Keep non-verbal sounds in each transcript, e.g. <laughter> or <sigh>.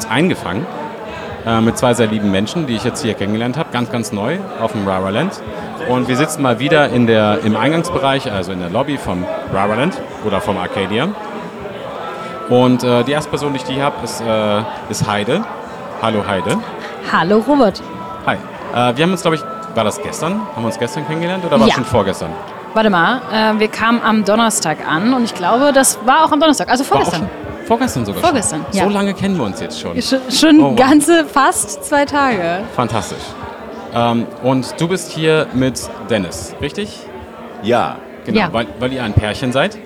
uns eingefangen äh, mit zwei sehr lieben Menschen, die ich jetzt hier kennengelernt habe, ganz, ganz neu auf dem Rara Land. Und wir sitzen mal wieder in der, im Eingangsbereich, also in der Lobby vom Rara Land oder vom Arcadia. Und äh, die erste Person, die ich die habe, ist, äh, ist Heide. Hallo Heide. Hallo Robert. Hi. Äh, wir haben uns, glaube ich, war das gestern? Haben wir uns gestern kennengelernt oder war es Ja. schon vorgestern? Warte mal, äh, wir kamen am Donnerstag an und ich glaube, das war auch am Donnerstag, also vorgestern. Vorgestern sogar Vorgestern, schon. ja. So lange kennen wir uns jetzt schon. Schon, schon Oh, wow. ganze fast zwei Tage. Fantastisch. Ähm, und du bist hier mit Dennis, richtig? Ja. Genau, Ja. weil, weil ihr ein Pärchen seid.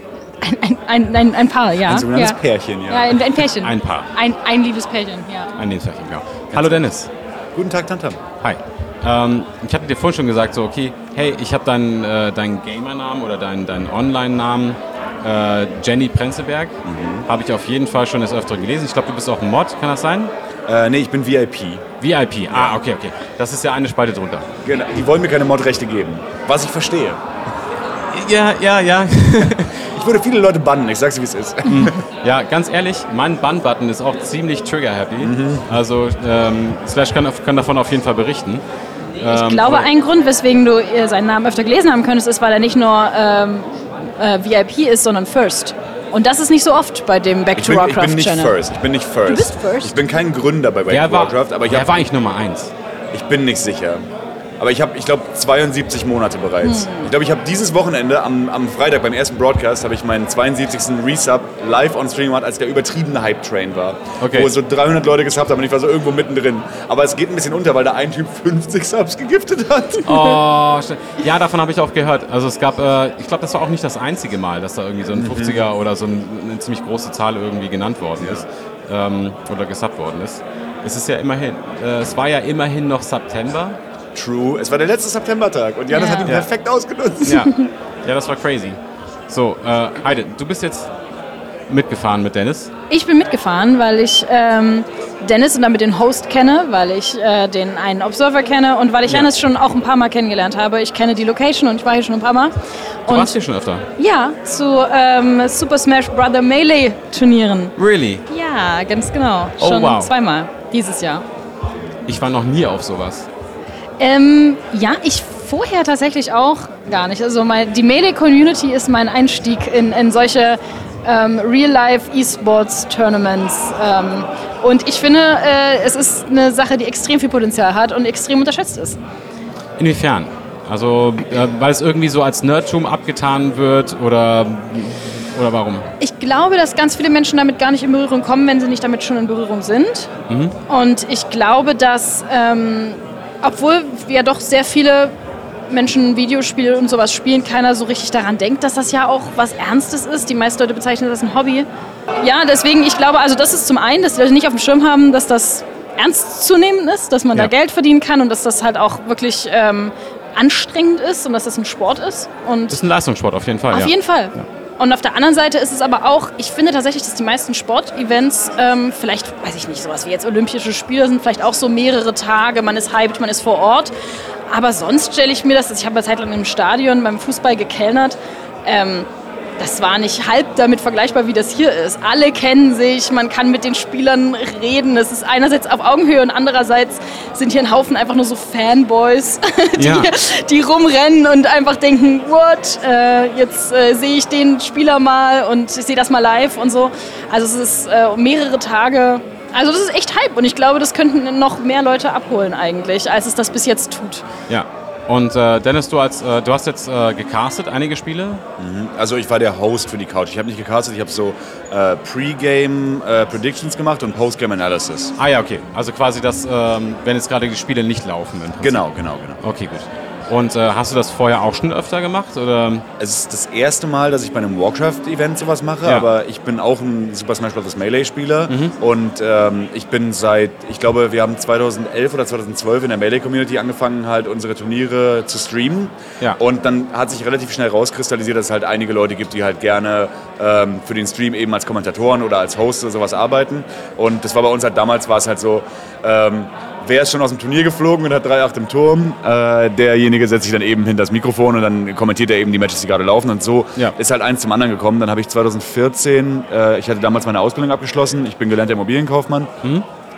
Ein, ein, ein, ein, Paar, ja. Ein sogenanntes ja. Pärchen, ja. Ja, ein, ein Pärchen. Ein Paar. Ein, ein liebes Pärchen, ja. Ein Lebenspärchen, genau. Hallo Dennis. Guten Tag, Tantam. Hi. Ähm, ich hatte dir vorhin schon gesagt, so, okay, hey, ich habe deinen, äh, deinen Gamer-Namen oder deinen, deinen Online-Namen, äh, Jenny Prenzelberg, Mhm. habe ich auf jeden Fall schon des Öfteren gelesen. Ich glaube, du bist auch ein Mod, kann das sein? Äh, nee, ich bin VIP. VIP, ah, okay, okay. Das ist ja eine Spalte drunter. Genau. Die wollen mir keine Modrechte geben. Was ich verstehe. Ja, ja, ja. <laughs> Ich würde viele Leute bannen, ich sag's wie es ist. Ja, ganz ehrlich, mein Bun-Button ist auch ziemlich trigger-happy. Mhm. Also, ähm, Slash kann, kann davon auf jeden Fall berichten. Ich Ähm, glaube, ein Grund, weswegen du äh, seinen Namen öfter gelesen haben könntest, ist, weil er nicht nur ähm, äh, VIP ist, sondern First. Und das ist nicht so oft bei dem Back Ich to bin, ich Warcraft bin nicht Channel. first. Ich bin nicht first. Du bist first? Ich bin kein Gründer bei war, of Warcraft, aber ich, wer hab, war eigentlich Nummer 1? ich bin nicht sicher. Aber ich habe, ich glaube, 72 Monate bereits. Hm. Ich glaube, ich habe dieses Wochenende am, am Freitag beim ersten Broadcast habe ich meinen 72. Resub live on Stream gemacht, als der übertriebene Hype-Train war. Okay. Wo so 300 Leute gesubbt haben und ich war so irgendwo mittendrin. Aber es geht ein bisschen unter, weil da ein Typ 50 Subs gegiftet hat. Oh, <laughs> ja, davon habe ich auch gehört. Also es gab, äh, ich glaube, das war auch nicht das einzige Mal, dass da irgendwie so ein 50er oder so ein, eine ziemlich große Zahl irgendwie genannt worden ist ähm, oder gesubbt worden ist. Es ist ja immerhin, äh, es war ja immerhin noch September. True. Es war der letzte Septembertag und Janis Ja. hat ihn Ja. perfekt ausgenutzt. Ja, <laughs> ja, das war crazy. So, äh, Heide, du bist jetzt mitgefahren mit Dennis. Ich bin mitgefahren, weil ich ähm, Dennis und damit den Host kenne, weil ich äh, den einen Observer kenne und weil ich Ja. Dennis schon auch ein paar Mal kennengelernt habe. Ich kenne die Location und ich war hier schon ein paar Mal. Du und warst hier schon öfter. ja, zu ähm, Super Smash Brother Melee Turnieren. Really? Ja, ganz genau. Oh, Schon wow. zweimal dieses Jahr. Ich war noch nie auf sowas. Ähm, ja, ich vorher tatsächlich auch gar nicht. Also mein, die Melee-Community ist mein Einstieg in, in solche ähm, Real-Life-E-Sports-Tournaments. Ähm, und ich finde, äh, es ist eine Sache, die extrem viel Potenzial hat und extrem unterschätzt ist. Inwiefern? Also, äh, weil es irgendwie so als Nerdtum abgetan wird oder, oder warum? Ich glaube, dass ganz viele Menschen damit gar nicht in Berührung kommen, wenn sie nicht damit schon in Berührung sind. Und ich glaube, dass, ähm, obwohl ja doch sehr viele Menschen Videospiele und sowas spielen, keiner so richtig daran denkt, dass das ja auch was Ernstes ist. Die meisten Leute bezeichnen das als ein Hobby. Ja, deswegen, ich glaube, also das ist zum einen, dass die Leute nicht auf dem Schirm haben, dass das ernst zu nehmen ist, dass man Ja. da Geld verdienen kann und dass das halt auch wirklich ähm, anstrengend ist und dass das ein Sport ist. Und Das ist ein Leistungssport auf jeden Fall. auf ja. jeden Fall. Und auf der anderen Seite ist es aber auch, ich finde tatsächlich, dass die meisten Sportevents, ähm, vielleicht, weiß ich nicht, sowas wie jetzt Olympische Spiele sind, vielleicht auch so mehrere Tage, man ist hyped, man ist vor Ort. Aber sonst stelle ich mir das, ich habe eine Zeit lang im Stadion beim Fußball gekellnert, ähm, das war nicht halb damit vergleichbar, wie das hier ist. Alle kennen sich, man kann mit den Spielern reden. Es ist einerseits auf Augenhöhe und andererseits sind hier ein Haufen einfach nur so Fanboys, <laughs> die, Ja. die rumrennen und einfach denken, what, äh, jetzt äh, sehe ich den Spieler mal und ich sehe das mal live und so. Also es ist äh, mehrere Tage. Also das ist echt Hype und ich glaube, das könnten noch mehr Leute abholen eigentlich, als es das bis jetzt tut. Ja. Und äh, Dennis, du, als, äh, du hast jetzt äh, gecastet einige Spiele. Also ich war der Host für die Couch. Ich habe nicht gecastet, ich habe so äh, Pre-Game äh, Predictions gemacht und Post-Game Analysis. Ah ja, okay. Also quasi das, ähm, wenn jetzt gerade die Spiele nicht laufen. Genau, genau, genau. Okay, gut. Und äh, hast du das vorher auch schon öfter gemacht? Oder? Es ist das erste Mal, dass ich bei einem Warcraft-Event sowas mache, Ja. aber ich bin auch ein Super Smash Bros. Melee-Spieler Mhm. und ähm, ich bin seit, ich glaube, wir haben 2011 oder 2012 in der Melee-Community angefangen, halt unsere Turniere zu streamen. Ja. Und dann hat sich relativ schnell rauskristallisiert, dass es halt einige Leute gibt, die halt gerne ähm, für den Stream eben als Kommentatoren oder als Host oder sowas arbeiten. Und das war bei uns halt damals, war es halt so, ähm, wer ist schon aus dem Turnier geflogen und hat 3-8 im Turm. Äh, derjenige setzt sich dann eben hinter das Mikrofon und dann kommentiert er eben die Matches, die gerade laufen. Und so Ja. ist halt eins zum anderen gekommen. Dann habe ich 2014, äh, ich hatte damals meine Ausbildung abgeschlossen. Ich bin gelernter Immobilienkaufmann.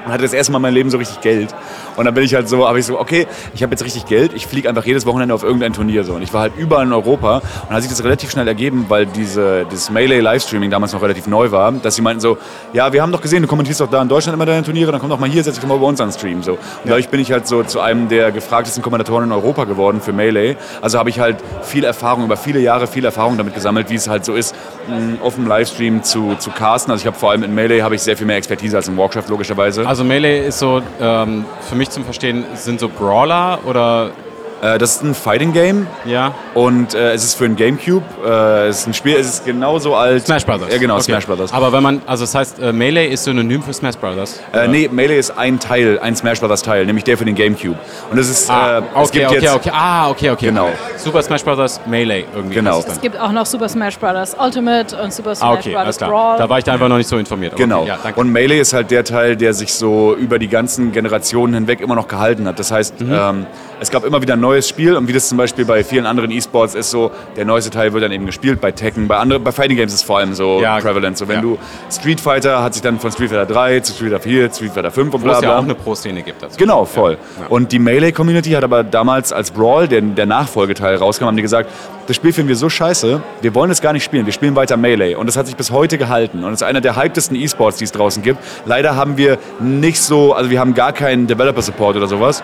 Und hatte das erste Mal in meinem Leben so richtig Geld. Und dann bin ich halt so, habe ich so, okay, ich habe jetzt richtig Geld, ich fliege einfach jedes Wochenende auf irgendein Turnier so. Und ich war halt überall in Europa und dann hat sich das relativ schnell ergeben, weil diese, das Melee Livestreaming damals noch relativ neu war, dass sie meinten so, ja, wir haben doch gesehen, du kommentierst doch da in Deutschland immer deine Turniere, dann komm doch mal hier, setz dich doch mal bei uns an den Stream. So. Und dadurch bin ich halt so zu einem der gefragtesten Kommentatoren in Europa geworden für Melee. Also habe ich halt viel Erfahrung, über viele Jahre viel Erfahrung damit gesammelt, wie es halt so ist, mh, auf dem Livestream zu, zu casten. Also ich habe vor allem in Melee habe ich sehr viel mehr Expertise als in Warcraft logischerweise. Also Melee ist so, ähm, für mich zum Verstehen, sind so Brawler oder Äh, das ist ein Fighting Game ja? und äh, es ist für ein Gamecube. Äh, es ist ein Spiel, es ist genauso alt. Smash Brothers. Ja, genau, Okay. Smash Brothers. Aber wenn man, also das heißt, äh, Melee ist synonym für Smash Brothers. Äh, nee, Melee ist ein Teil, ein Smash Brothers Teil, nämlich der für den Gamecube. Und das ist, Ah, äh, es okay, gibt okay, jetzt, okay. Ah, okay, okay. Genau. Super Smash Brothers Melee irgendwie. Genau. es gibt auch noch Super Smash Bros. Ultimate und Super Ah, Smash okay, Bros. alles klar. Brawl. Da war ich da einfach noch nicht so informiert. Okay, Genau. Ja, danke. und Melee ist halt der Teil, der sich so über die ganzen Generationen hinweg immer noch gehalten hat. Das heißt, Mhm. ähm, es gab immer wieder ein neues Spiel und wie das zum Beispiel bei vielen anderen E-Sports ist so, der neueste Teil wird dann eben gespielt bei Tekken, bei anderen, bei Fighting Games ist es vor allem so Ja, prevalent. So wenn ja. du Street Fighter hat sich dann von Street Fighter 3 zu Street Fighter 4, Street Fighter 5 und Wo bla es ja bla. auch eine Pro-Szene gibt. Dazu. Genau, voll. Ja. Und die Melee-Community hat aber damals, als Brawl, der, der Nachfolgeteil rauskam, haben die gesagt, das Spiel finden wir so scheiße, wir wollen es gar nicht spielen, wir spielen weiter Melee. Und das hat sich bis heute gehalten. Und es ist einer der hypedesten E-Sports, die es draußen gibt. Leider haben wir nicht so, also wir haben gar keinen Developer-Support oder sowas.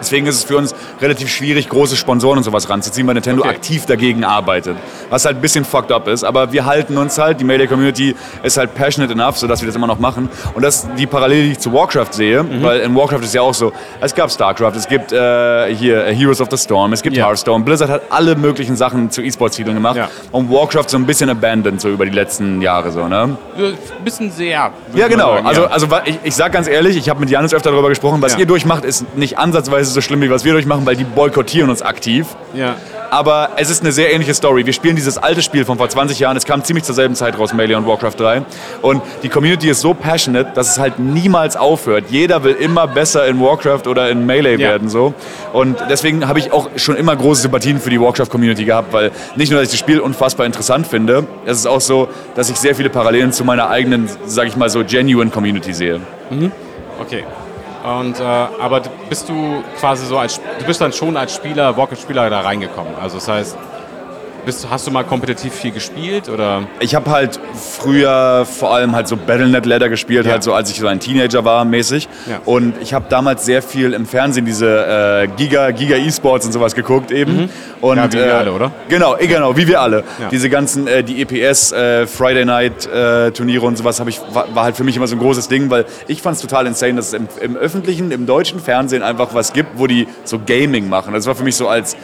Deswegen ist es für uns relativ schwierig, große Sponsoren und sowas ranzuziehen, weil Nintendo Okay. aktiv dagegen arbeitet. Was halt ein bisschen fucked up ist. Aber wir halten uns halt, die Melee-Community ist halt passionate enough, sodass wir das immer noch machen. Und das ist die Parallele, die ich zu Warcraft sehe, Mhm. weil in Warcraft ist ja auch so, es gab StarCraft, es gibt äh, hier äh, Heroes of the Storm, es gibt Ja. Hearthstone. Blizzard hat alle möglichen Sachen zu E-Sports-Titeln gemacht. Ja. Und Warcraft so ein bisschen abandoned, so über die letzten Jahre. So, ne? Äh, Bisschen sehr. Ja, genau. sagen, Also, also ich, ich sag ganz ehrlich, ich habe mit Janis öfter darüber gesprochen, was Ja. ihr durchmacht, ist nicht ansatzweise so schlimm, wie was wir durchmachen, weil die boykottieren uns aktiv. ja. Aber es ist eine sehr ähnliche Story. Wir spielen dieses alte Spiel von vor 20 Jahren. Es kam ziemlich zur selben Zeit raus, Melee und Warcraft 3. Und die Community ist so passionate, dass es halt niemals aufhört. Jeder will immer besser in Warcraft oder in Melee Ja. werden. So. Und deswegen habe ich auch schon immer große Sympathien für die Warcraft-Community gehabt, weil nicht nur, dass ich das Spiel unfassbar interessant finde, es ist auch so, dass ich sehr viele Parallelen zu meiner eigenen, sage ich mal so, genuine Community sehe. Okay. Und, äh, aber bist du quasi so als, du bist dann schon als Spieler, Warcraft-Spieler da reingekommen. Also das heißt, bist, hast du mal kompetitiv viel gespielt oder? Ich habe halt früher vor allem halt so Battlenet Ladder gespielt, Ja. halt so als ich so ein Teenager war mäßig. Ja. Und ich habe damals sehr viel im Fernsehen diese äh, Giga Giga E-Sports und sowas geguckt eben. Und, Mhm. Ja, wie wir alle, oder? Genau, eh, genau, wie wir alle. Ja. Diese ganzen äh, die EPS äh, Friday Night äh, Turniere und sowas habe ich war, war halt für mich immer so ein großes Ding, weil ich fand es total insane, dass es im, im öffentlichen, im deutschen Fernsehen einfach was gibt, wo die so Gaming machen. Das war für mich so als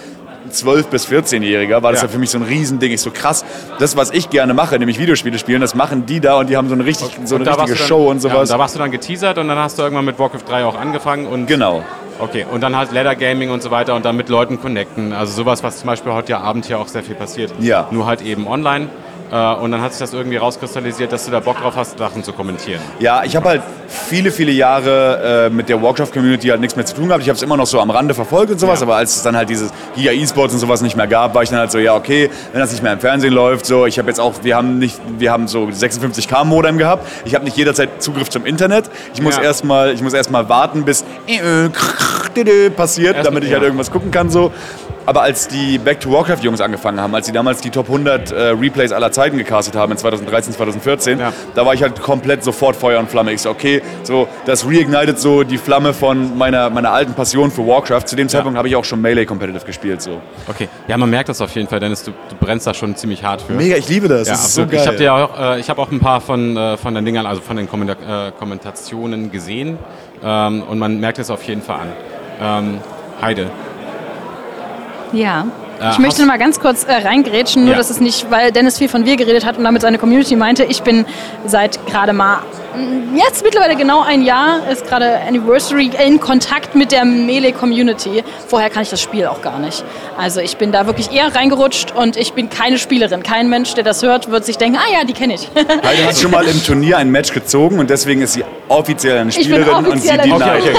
12- bis 14-Jähriger war das Ja. ja. für mich so ein Riesending. Ich so krass, das, was ich gerne mache, nämlich Videospiele spielen, das machen die da und die haben so eine, richtig, so eine richtige dann, Show und Ja, sowas. da warst du dann geteasert und dann hast du irgendwann mit Warcraft 3 auch angefangen und genau. Okay, und dann halt Ladder Gaming und so weiter und dann mit Leuten connecten. Also sowas, was zum Beispiel heute Abend hier auch sehr viel passiert. Ja. Nur halt eben online. Äh, Und dann hat sich das irgendwie rauskristallisiert, dass du da Bock drauf hast, Sachen zu kommentieren. Ja, ich habe halt viele, viele Jahre äh, mit der Warcraft-Community halt nichts mehr zu tun gehabt. Ich habe es immer noch so am Rande verfolgt und sowas, Ja. aber als es dann halt dieses Giga E-Sports und sowas nicht mehr gab, war ich dann halt so, ja okay, wenn das nicht mehr im Fernsehen läuft, so, ich habe jetzt auch, wir haben nicht, wir haben so 56k Modem gehabt. Ich habe nicht jederzeit Zugriff zum Internet. Ich muss Ja. erstmal, erstmal warten, bis passiert, Erst- damit ich halt irgendwas gucken kann so. Aber als die Back to Warcraft Jungs angefangen haben, als sie damals die Top 100 äh, Replays aller Zeiten gecastet haben in 2013, 2014, Ja. da war ich halt komplett sofort Feuer und Flamme. Ich so, okay, so, das reignited so die Flamme von meiner, meiner alten Passion für Warcraft. Zu dem Zeitpunkt habe ich auch schon Melee Competitive gespielt. So. Okay. Ja, man merkt das auf jeden Fall, Dennis, du, du brennst da schon ziemlich hart für. Mega, ich liebe das. Ja, das ist so geil. Ich habe dir auch, äh, ich habe auch ein paar von, äh, von den Dingern, also von den Kommenta äh, Kommentationen gesehen ähm, und man merkt es auf jeden Fall an. Ähm, Heide, Ja. Äh, Ich möchte noch mal ganz kurz äh, reingrätschen, nur Ja. dass es nicht, weil Dennis viel von wir geredet hat und damit seine Community meinte, ich bin seit gerade mal jetzt mittlerweile genau ein Jahr, ist gerade Anniversary, in Kontakt mit der Melee-Community. Vorher kann ich das Spiel auch gar nicht. Also ich bin da wirklich eher reingerutscht und ich bin keine Spielerin. Kein Mensch, der das hört, wird sich denken, ah ja, die kenne ich. <laughs> Heide hat schon mal im Turnier ein Match gezogen und deswegen ist sie offiziell eine Ich bin Spielerin und sie offiziell die Okay, okay.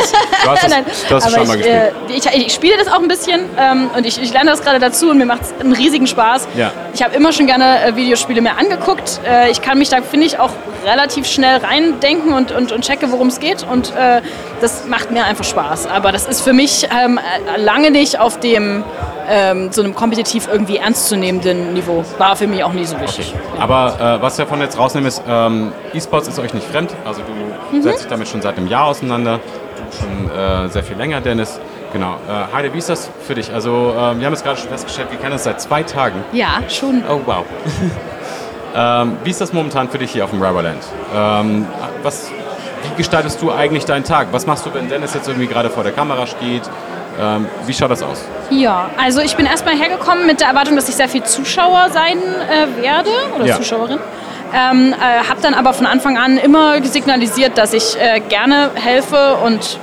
Du hast das, Nein, du hast es aber schon mal ich, gespielt. äh, ich, ich spiele das auch ein bisschen ähm, und ich, ich lerne das gerade dazu und mir macht es einen riesigen Spaß. Ja. Ich habe immer schon gerne äh, Videospiele mir angeguckt. Äh, ich kann mich da, finde ich, auch relativ schnell reindenken und, und, und checke, worum es geht und äh, das macht mir einfach Spaß. Aber das ist für mich ähm, äh, lange nicht auf dem ähm, so einem kompetitiv irgendwie ernstzunehmenden Niveau. War für mich auch nie so wichtig. Aber äh, was wir von jetzt rausnehmen ist, ähm, E-Sports ist euch nicht fremd. Also du Mhm. setzt dich damit schon seit einem Jahr auseinander. Schon äh, sehr viel länger, Dennis. Genau. Äh, Heide, wie ist das für dich? Also ähm, wir haben es gerade schon festgestellt, wir kennen uns seit zwei Tagen. Ja, schon. Oh wow. <laughs> ähm, wie ist das momentan für dich hier auf dem Rubberland? Ähm, was, wie gestaltest du eigentlich deinen Tag? Was machst du, wenn Dennis jetzt irgendwie gerade vor der Kamera steht? Ähm, wie schaut das aus? Ja, also ich bin erstmal hergekommen mit der Erwartung, dass ich sehr viel Zuschauer sein äh, werde oder Ja. Zuschauerin. Ähm, äh, habe dann aber von Anfang an immer signalisiert, dass ich äh, gerne helfe und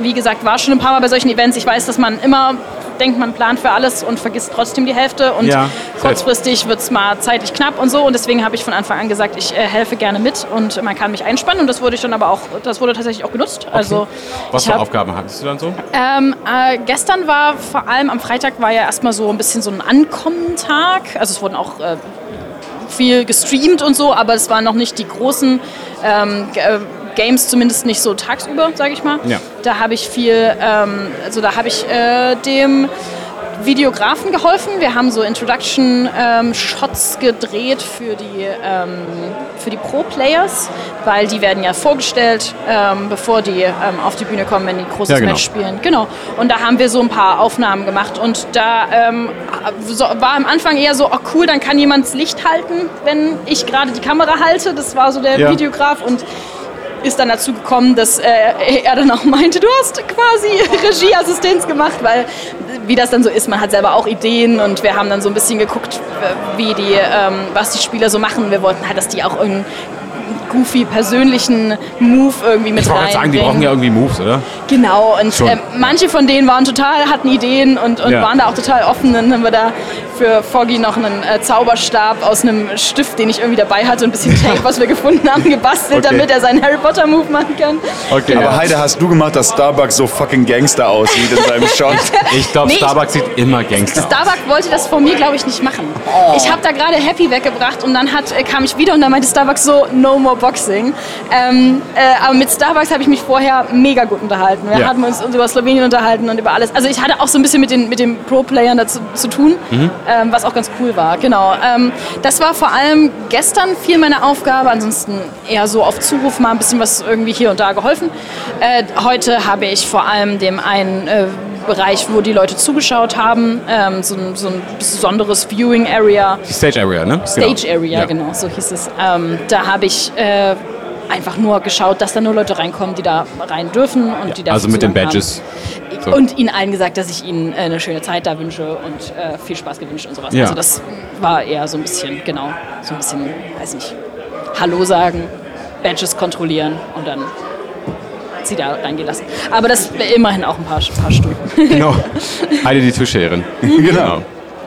wie gesagt, war schon ein paar Mal bei solchen Events. Ich weiß, dass man immer denkt, man plant für alles und vergisst trotzdem die Hälfte und Ja, kurzfristig wird es mal zeitlich knapp und so und deswegen habe ich von Anfang an gesagt, ich äh, helfe gerne mit und man kann mich einspannen und das wurde ich dann aber auch, das wurde tatsächlich auch genutzt. Also Was für hab- Aufgaben hattest du dann so? ähm, äh, gestern war vor allem am Freitag war ja erstmal so ein bisschen so ein Ankommen-Tag. Also es wurden auch äh, viel gestreamt und so, aber es waren noch nicht die großen ähm, äh, Games, zumindest nicht so tagsüber, sage ich mal. Ja. Da habe ich viel, ähm, also da habe ich äh, dem Videografen geholfen. Wir haben so Introduction-Shots gedreht für die, ähm, für die Pro-Players, weil die werden ja vorgestellt, ähm, bevor die ähm, auf die Bühne kommen, wenn die großes Ja, genau. Match spielen. Genau. Und da haben wir so ein paar Aufnahmen gemacht und da ähm, so, war am Anfang eher so, oh cool, dann kann jemand das Licht halten, wenn ich gerade die Kamera halte. Das war so der Ja. Videograf und ist dann dazu gekommen, dass äh, er dann auch meinte, du hast quasi Regieassistenz gemacht, weil wie das dann so ist, man hat selber auch Ideen und wir haben dann so ein bisschen geguckt, wie die, ähm, was die Spieler so machen. Wir wollten halt, dass die auch irgendeinen goofy persönlichen Move irgendwie mit Ich wollte gerade sagen, die brauchen ja irgendwie Moves, oder? Genau, und äh, manche von denen waren total, hatten Ideen und, und Ja. waren da auch total offen. Dann haben wir da für Foggy noch einen äh, Zauberstab aus einem Stift, den ich irgendwie dabei hatte, und ein bisschen Tape, was wir <laughs> gefunden haben, gebastelt, Okay. damit er seinen Harry Potter Move machen kann. Okay. Aber Heide, hast du gemacht, dass Starbucks so fucking Gangster aussieht in seinem <laughs> Shot? ich glaube, Nee, ich- Starbucks sieht immer Gangster aus. Starbucks wollte das von mir, glaube ich, nicht machen. Oh. Ich habe da gerade Happy weggebracht und dann hat, äh, kam ich wieder und dann meinte Starbucks so, no more boxing. Ähm, äh, aber mit Starbucks habe ich mich vorher mega gut unterhalten. Wir Ja. hatten uns über Slowenien unterhalten und über alles. Also ich hatte auch so ein bisschen mit den, mit den Pro-Playern dazu zu tun, Mhm. ähm, was auch ganz cool war. Genau. Ähm, das war vor allem gestern viel meine Aufgabe, ansonsten eher so auf Zuruf mal ein bisschen was irgendwie hier und da geholfen. Äh, heute habe ich vor allem dem einen äh, Bereich, wo die Leute zugeschaut haben, ähm, so, ein, so ein besonderes Viewing Area, Stage Area, ne? Stage Genau. Area, Ja. genau, so hieß es. Ähm, da habe ich äh, einfach nur geschaut, dass da nur Leute reinkommen, die da rein dürfen und die da Also mit den. Badges. So. Und ihnen allen gesagt, dass ich ihnen äh, eine schöne Zeit da wünsche und äh, viel Spaß gewünscht und sowas. Ja. Also das war eher so ein bisschen, genau, so ein bisschen, weiß nicht, Hallo sagen, Badges kontrollieren und dann sie da reingehen lassen. Aber das immerhin auch ein paar, paar Stunden. <laughs> Genau. Heide die Tischscherin. genau.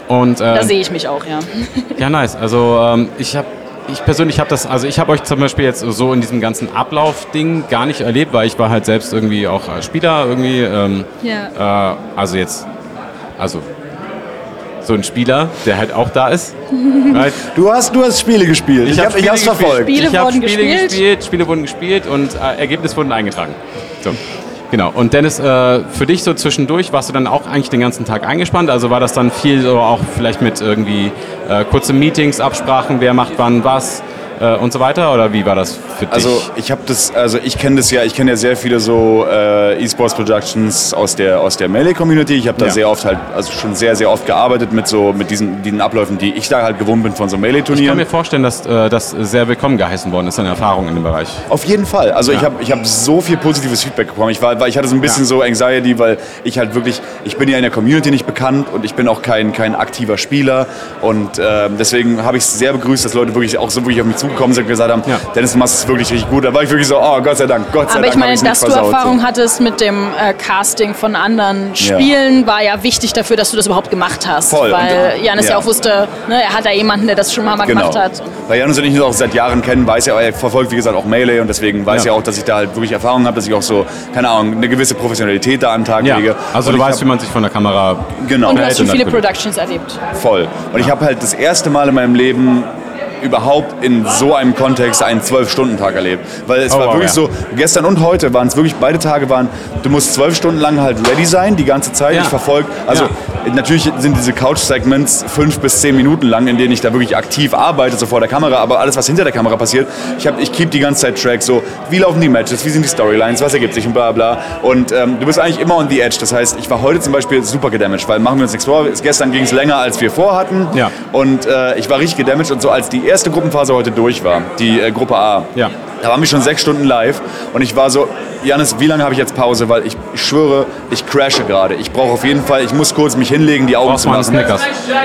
Und Da äh, sehe ich mich auch, ja. ja, nice. Also ähm, ich habe ich persönlich habe das, also ich habe euch zum Beispiel jetzt so in diesem ganzen Ablauf-Ding gar nicht erlebt, weil ich war halt selbst irgendwie auch äh, Spieler irgendwie. Ähm, Ja. äh, also jetzt, also so ein Spieler, der halt auch da ist. right? Du hast, du hast Spiele gespielt. Ich, hab hab, Spiele verfolgt. Spiele ich hab wurden Spiele gespielt. gespielt, Spiele wurden gespielt und äh, Ergebnisse wurden eingetragen. So. Genau. Und Dennis, äh, für dich so zwischendurch warst du dann auch eigentlich den ganzen Tag eingespannt? Also war das dann viel so auch vielleicht mit irgendwie äh, kurze Meetings, Absprachen, wer macht wann was äh, und so weiter? Oder wie war das für dich? Also ich habe das, also ich kenne das ja, ich kenne ja sehr viele so äh, E-Sports Productions aus der aus der Melee Community. Ich habe da Ja. sehr oft halt, also schon sehr sehr oft gearbeitet mit so mit diesen diesen Abläufen, die ich da halt gewohnt bin von so Melee ich kann Turnieren. mir vorstellen, dass äh, das sehr willkommen geheißen worden ist, deine Erfahrung in dem Bereich. Auf jeden Fall. Also ich Ja. habe ich hab so viel positives Feedback bekommen. Ich, war, ich hatte so ein bisschen Ja. so Anxiety, weil ich halt wirklich, ich bin ja in der Community nicht bekannt und ich bin auch kein, kein aktiver Spieler. Und ähm, deswegen habe ich es sehr begrüßt, dass Leute wirklich auch so wirklich auf mich dazugekommen sind und gesagt haben, Ja. Dennis, du machst es wirklich richtig gut. Da war ich wirklich so, oh Gott sei Dank, Gott sei Aber Dank. ich meine, dass du versaut, Erfahrung so. hattest mit dem äh, Casting von anderen Spielen, war ja wichtig dafür, dass du das überhaupt gemacht hast. Voll. Weil Und, Janis ja. ja. auch wusste, ne, er hat da jemanden, der das schon mal, mal Genau. gemacht hat. Weil Janus und ich uns auch seit Jahren kennen, weiß er, er verfolgt wie gesagt auch Melee und deswegen weiß Ja. er auch, dass ich da halt wirklich Erfahrung habe, dass ich auch so, keine Ahnung, eine gewisse Professionalität da an den Tag Ja, lege. also Und du weißt, hab- wie man sich von der Kamera Genau. Und du Ja, hast schon viele. Productions erlebt. Voll. Und ich habe halt das erste Mal in meinem Leben überhaupt in so einem Kontext einen Zwölf-Stunden-Tag erlebt. Weil es Oh, war wow, wirklich ja. so, gestern und heute waren es wirklich, beide Tage waren, du musst zwölf Stunden lang halt ready sein, die ganze Zeit. Ja. Ich verfolge, also natürlich sind diese Couch-Segments fünf bis zehn Minuten lang, in denen ich da wirklich aktiv arbeite, so vor der Kamera, aber alles, was hinter der Kamera passiert, ich, hab, ich keep die ganze Zeit Track, so wie laufen die Matches, wie sind die Storylines, was ergibt sich und bla bla. Und ähm, du bist eigentlich immer on the edge. Das heißt, ich war heute zum Beispiel super gedamaged, weil machen wir uns nichts vor, gestern ging es länger, als wir vorhatten. Ja. Und äh, ich war richtig gedamaged und so als die erste Gruppenphase heute durch war, die äh, Gruppe A, Ja. da waren wir schon sechs Stunden live und ich war so, Janis, wie lange habe ich jetzt Pause? Weil ich, ich schwöre, ich crashe gerade. Ich brauche auf jeden Fall, ich muss kurz mich hinlegen, die Augen Brauchst zu machen.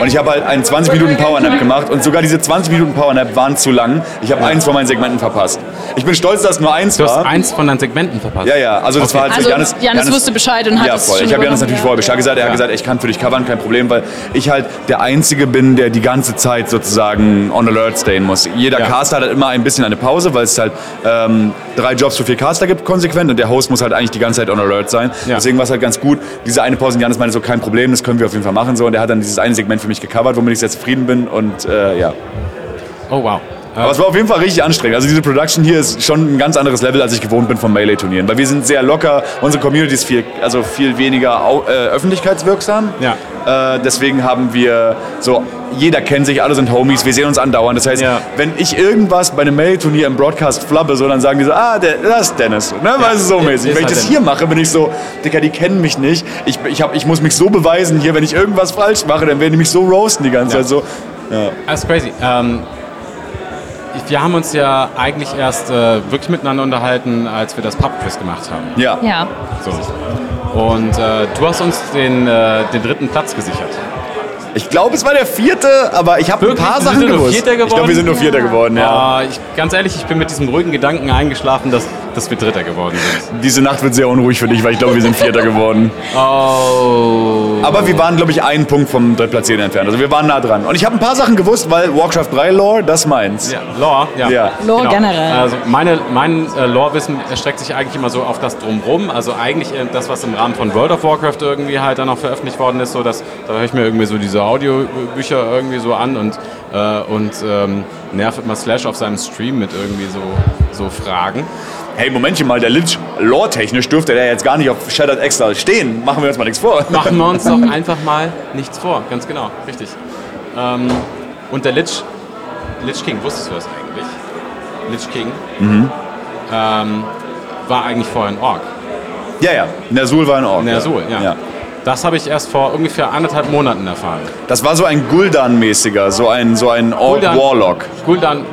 Und ich habe halt einen 20 Minuten Powernap gemacht und sogar diese 20 Minuten Powernap waren zu lang. Ich habe eins von meinen Segmenten verpasst. Ich bin stolz, dass es nur eins Du hast war. eins von deinen Segmenten verpasst. Ja, ja, also das Okay. war halt Also so, Janis, Janis wusste Bescheid und hat ja, es voll. Ich habe Janis natürlich ja. vorher Bescheid gesagt. Er Ja. hat gesagt, ich kann für dich covern, kein Problem, weil ich halt der Einzige bin, der die ganze Zeit sozusagen on alert stehen muss. Jeder Ja. Caster hat halt immer ein bisschen eine Pause, weil es halt ähm, drei Jobs für vier Caster gibt konsequent und der Host muss halt eigentlich die ganze Zeit on alert sein. Ja. Deswegen war es halt ganz gut. Diese eine Pause, Janis meinte so, kein Problem, das können wir auf jeden Fall machen. So. Und er hat dann dieses eine Segment für mich gecovert, womit ich sehr zufrieden bin und äh, ja. Oh wow. Aber es war auf jeden Fall richtig anstrengend. Also diese Production hier ist schon ein ganz anderes Level, als ich gewohnt bin von Melee-Turnieren. Weil wir sind sehr locker, unsere Community ist viel, also viel weniger äh, öffentlichkeitswirksam. Ja. Äh, deswegen haben wir so, jeder kennt sich, alle sind Homies, wir sehen uns andauernd. Das heißt, Ja. wenn ich irgendwas bei einem Melee-Turnier im Broadcast flabbe, so, dann sagen die so, ah, der, das ist Dennis. Ne? Weißt du, so mäßig. ist Wenn ich halt das hier mache, bin ich so, Digga, die kennen mich nicht. Ich, ich, hab, ich muss mich so beweisen hier, wenn ich irgendwas falsch mache, dann werden die mich so roasten die ganze Ja. Zeit. So. Das ist crazy. Ähm, ich- wir haben uns ja eigentlich erst äh, wirklich miteinander unterhalten, als wir das Pub-Quiz gemacht haben. Ja. Ja. So. Und äh, du hast uns den, äh, den dritten Platz gesichert. Ich glaube, es war der vierte, aber ich habe ein paar Sachen sind nur gewusst. Ich glaube, wir sind nur Vierter geworden, ja. Ah, ich, ganz ehrlich, ich bin mit diesem ruhigen Gedanken eingeschlafen, dass, dass wir Dritter geworden sind. Diese Nacht wird sehr unruhig für dich, weil ich glaube, wir sind Vierter geworden. Oh. Aber wir waren, glaube ich, einen Punkt vom Drittplatzieren entfernt. Also wir waren nah dran. Und ich habe ein paar Sachen gewusst, weil Warcraft 3 Lore, das meins. Ja, Lore, ja. Ja. Lore generell. Also meine, mein äh, Lore-Wissen erstreckt sich eigentlich immer so auf das Drumrum. Also eigentlich äh, das, was im Rahmen von World of Warcraft irgendwie halt dann auch veröffentlicht worden ist. So dass, da höre ich mir irgendwie so diese Audiobücher irgendwie so an und, äh, und ähm, nervt immer Slash auf seinem Stream mit irgendwie so, so Fragen. Hey, Momentchen mal, der Lich, lore-technisch dürfte der jetzt gar nicht auf Shattered Extra stehen. Machen wir uns mal nichts vor. Machen wir uns doch <laughs> einfach mal nichts vor. Ganz genau, richtig. Ähm, und der Lich, Lich King, wusstest du das eigentlich? Lich King ähm, war eigentlich vorher ein Ork. Ja, ja. Nersul war ein Ork. Nersul, ja. ja. Das habe ich erst vor ungefähr anderthalb Monaten erfahren. Das war so ein Guldan-mäßiger, so ein, so ein Ork-Warlock. Guldan, Guldan,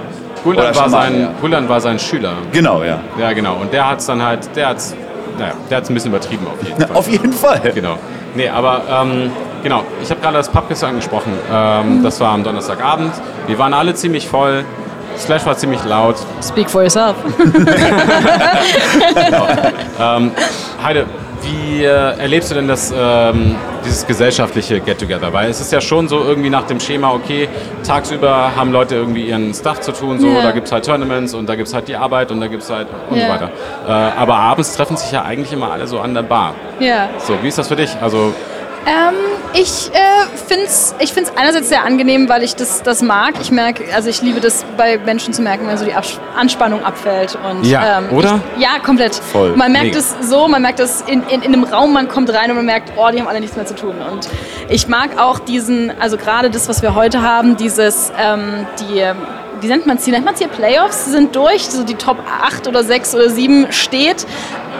Oder war sein, ja. War sein Schüler. Genau, ja. Ja, genau. Und der hat es dann halt, der hat's, naja, der hat's ein bisschen übertrieben auf jeden Fall. Auf jeden Fall. Genau. Nee, aber ähm, genau, ich habe gerade das Pubquiz angesprochen. Ähm, das war am Donnerstagabend. Wir waren alle ziemlich voll. Slash war ziemlich laut. Speak for yourself. <laughs> Heide, wie äh, erlebst du denn das, ähm, dieses gesellschaftliche Get-Together? Weil es ist ja schon so irgendwie nach dem Schema, okay, tagsüber haben Leute irgendwie ihren Stuff zu tun, so, Ja. da gibt es halt Tournaments und da gibt es halt die Arbeit und da gibt es halt und Ja. so weiter. Äh, aber abends treffen sich ja eigentlich immer alle so an der Bar. ja. So, wie ist das für dich? Also, Ähm, ich äh, finde es ich find's einerseits sehr angenehm, weil ich das, das mag. Ich merke, also ich liebe das bei Menschen zu merken, wenn so die Anspannung abfällt. Und, Ja, ähm, oder? Ich, ja, komplett. Voll. Man merkt Mega. es so, man merkt es in, in, in einem Raum, man kommt rein und man merkt, oh, die haben alle nichts mehr zu tun. Und ich mag auch diesen, also gerade das, was wir heute haben, dieses, ähm, die wie nennt man es hier? Nennt man es hier Playoffs? Sind durch, so die Top 8 oder 6 oder 7 steht.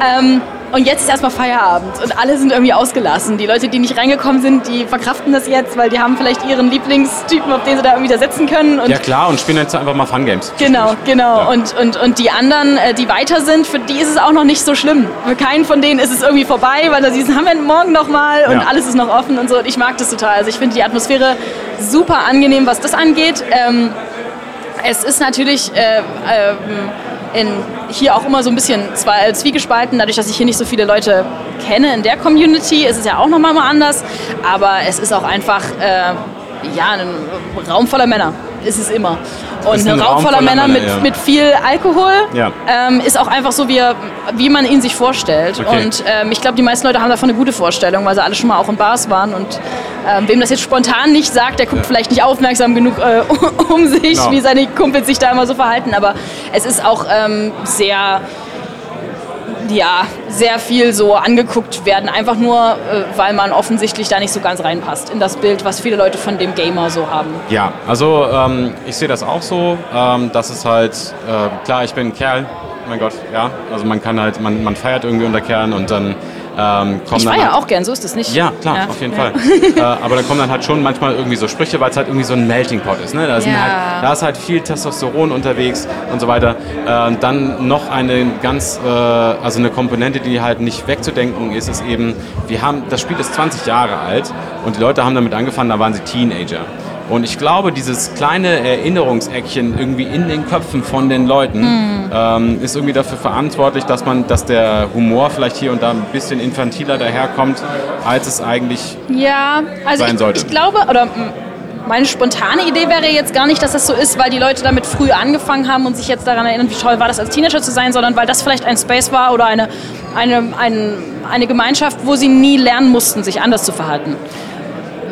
Ähm, und jetzt ist erstmal Feierabend und alle sind irgendwie ausgelassen. Die Leute, die nicht reingekommen sind, die verkraften das jetzt, weil die haben vielleicht ihren Lieblingstypen, auf den sie da irgendwie da setzen können. Ja klar, und spielen jetzt einfach mal Fun-Games. Genau, genau. Ja. Und, und, und die anderen, äh, die weiter sind, für die ist es auch noch nicht so schlimm. Für keinen von denen ist es irgendwie vorbei, weil da diesen haben wir morgen noch mal und Ja. alles ist noch offen und so. Und ich mag das total. Also ich finde die Atmosphäre super angenehm, was das angeht. Ähm, Es ist natürlich äh, ähm, in, hier auch immer so ein bisschen zwiegespalten, dadurch, dass ich hier nicht so viele Leute kenne in der Community, ist es ja auch nochmal mal anders. Aber es ist auch einfach äh, ja, ein Raum voller Männer. Ist es immer. Und ein, ein Raum voller Männer, Männer, mit, ja. mit viel Alkohol Ja. ähm, ist auch einfach so, wie, er- wie man ihn sich vorstellt. Okay. Und ähm, ich glaube, die meisten Leute haben davon eine gute Vorstellung, weil sie alle schon mal auch in Bars waren. Und ähm, wem das jetzt spontan nicht sagt, der guckt vielleicht nicht aufmerksam genug äh, <laughs> um sich, Genau. wie seine Kumpels sich da immer so verhalten. Aber es ist auch ähm, sehr ja, sehr viel so angeguckt werden, einfach nur, äh, weil man offensichtlich da nicht so ganz reinpasst in das Bild, was viele Leute von dem Gamer so haben. Ja, also ähm, ich sehe das auch so, ähm, dass es halt, äh, klar, ich bin ein Kerl, mein Gott, ja, also man kann halt, man, man feiert irgendwie unter Kerlen und dann ähm, Ich dann feiere halt, auch gern, so ist es nicht. Ja, klar, auf jeden Fall. äh, aber da kommen dann halt schon manchmal irgendwie so Sprüche, weil es halt irgendwie so ein Melting Pot ist. Ne? Da, Ja. halt, da ist halt viel Testosteron unterwegs und so weiter. Äh, dann noch eine ganz, äh, also eine Komponente, die halt nicht wegzudenken ist, ist eben, wir haben, das Spiel ist 20 Jahre alt und die Leute haben damit angefangen, da waren sie Teenager. Und ich glaube, dieses kleine Erinnerungseckchen irgendwie in den Köpfen von den Leuten Hm. ähm, ist irgendwie dafür verantwortlich, dass man, dass der Humor vielleicht hier und da ein bisschen infantiler daherkommt, als es eigentlich Ja, also sein ich, sollte. ich glaube, oder mm, meine spontane Idee wäre jetzt gar nicht, dass das so ist, weil die Leute damit früh angefangen haben und sich jetzt daran erinnern, wie toll war das als Teenager zu sein, sondern weil das vielleicht ein Space war oder eine, eine, ein, eine Gemeinschaft, wo sie nie lernen mussten, sich anders zu verhalten.